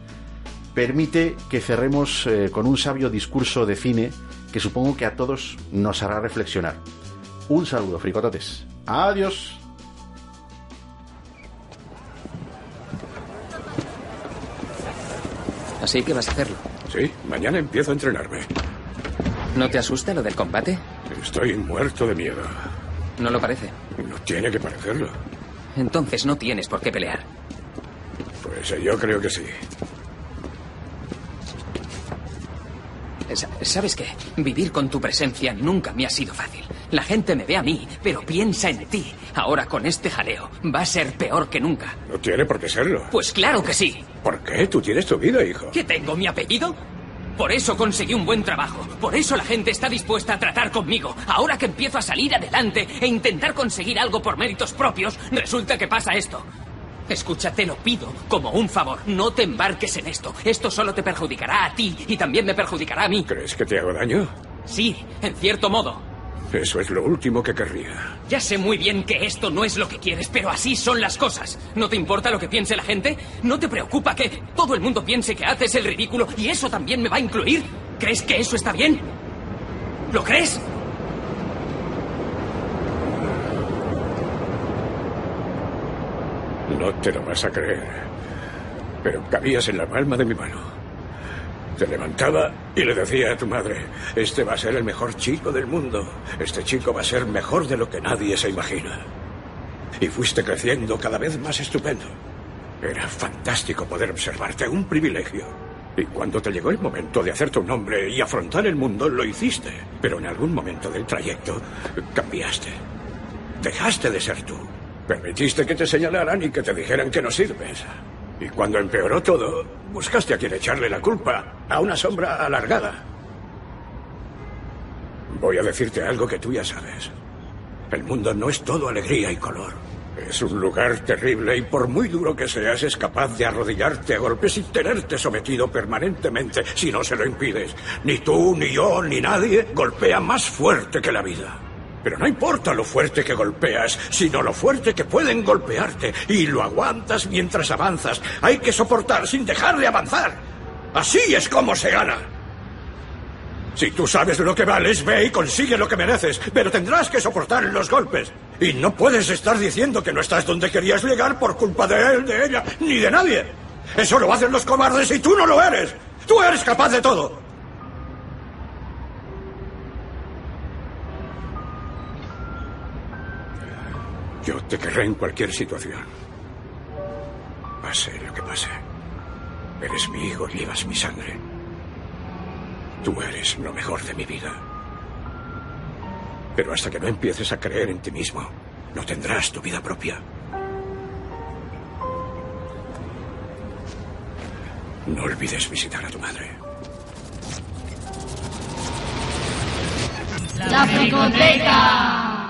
permite que cerremos eh, con un sabio discurso de cine que supongo que a todos nos hará reflexionar. Un saludo, fricototes. Adiós. Así que vas a hacerlo. Sí, mañana empiezo a entrenarme. ¿No te asusta lo del combate? Estoy muerto de miedo. No lo parece. No tiene que parecerlo. Entonces no tienes por qué pelear. Pues eh, yo creo que sí. ¿Sabes qué? Vivir con tu presencia nunca me ha sido fácil. La gente me ve a mí, pero piensa en ti. Ahora con este jaleo va a ser peor que nunca. No tiene por qué serlo. Pues claro que sí. ¿Por qué? Tú tienes tu vida, hijo. ¿Qué tengo mi apellido? Por eso conseguí un buen trabajo. Por eso la gente está dispuesta a tratar conmigo. Ahora que empiezo a salir adelante e intentar conseguir algo por méritos propios, resulta que pasa esto. Escucha, te lo pido como un favor. No te embarques en esto. Esto solo te perjudicará a ti y también me perjudicará a mí. ¿Crees que te hago daño? Sí, en cierto modo. Eso es lo último que querría. Ya sé muy bien que esto no es lo que quieres, pero así son las cosas. ¿No te importa lo que piense la gente? ¿No te preocupa que todo el mundo piense que haces el ridículo y eso también me va a incluir? ¿Crees que eso está bien? ¿Lo crees? No te lo vas a creer. Pero cabías en la palma de mi mano. Te levantaba y le decía a tu madre, este va a ser el mejor chico del mundo. Este chico va a ser mejor de lo que nadie se imagina. Y fuiste creciendo cada vez más estupendo. Era fantástico poder observarte, un privilegio. Y cuando te llegó el momento de hacerte un hombre y afrontar el mundo, lo hiciste. Pero en algún momento del trayecto cambiaste. Dejaste de ser tú. Permitiste que te señalaran y que te dijeran que no sirves. Y cuando empeoró todo, buscaste a quien echarle la culpa, a una sombra alargada. Voy a decirte algo que tú ya sabes. El mundo no es todo alegría y color. Es un lugar terrible y por muy duro que seas es capaz de arrodillarte a golpes y tenerte sometido permanentemente si no se lo impides. Ni tú, ni yo, ni nadie golpea más fuerte que la vida. Pero no importa lo fuerte que golpeas, sino lo fuerte que pueden golpearte. Y lo aguantas mientras avanzas. Hay que soportar sin dejar de avanzar. Así es como se gana. Si tú sabes lo que vales, ve y consigue lo que mereces, pero tendrás que soportar los golpes. Y no puedes estar diciendo que no estás donde querías llegar por culpa de él, de ella, ni de nadie. Eso lo hacen los cobardes y tú no lo eres. Tú eres capaz de todo. Yo te querré en cualquier situación. Pase lo que pase. Eres mi hijo llevas mi sangre. Tú eres lo mejor de mi vida. Pero hasta que no empieces a creer en ti mismo, no tendrás tu vida propia. No olvides visitar a tu madre. La Fricoteca.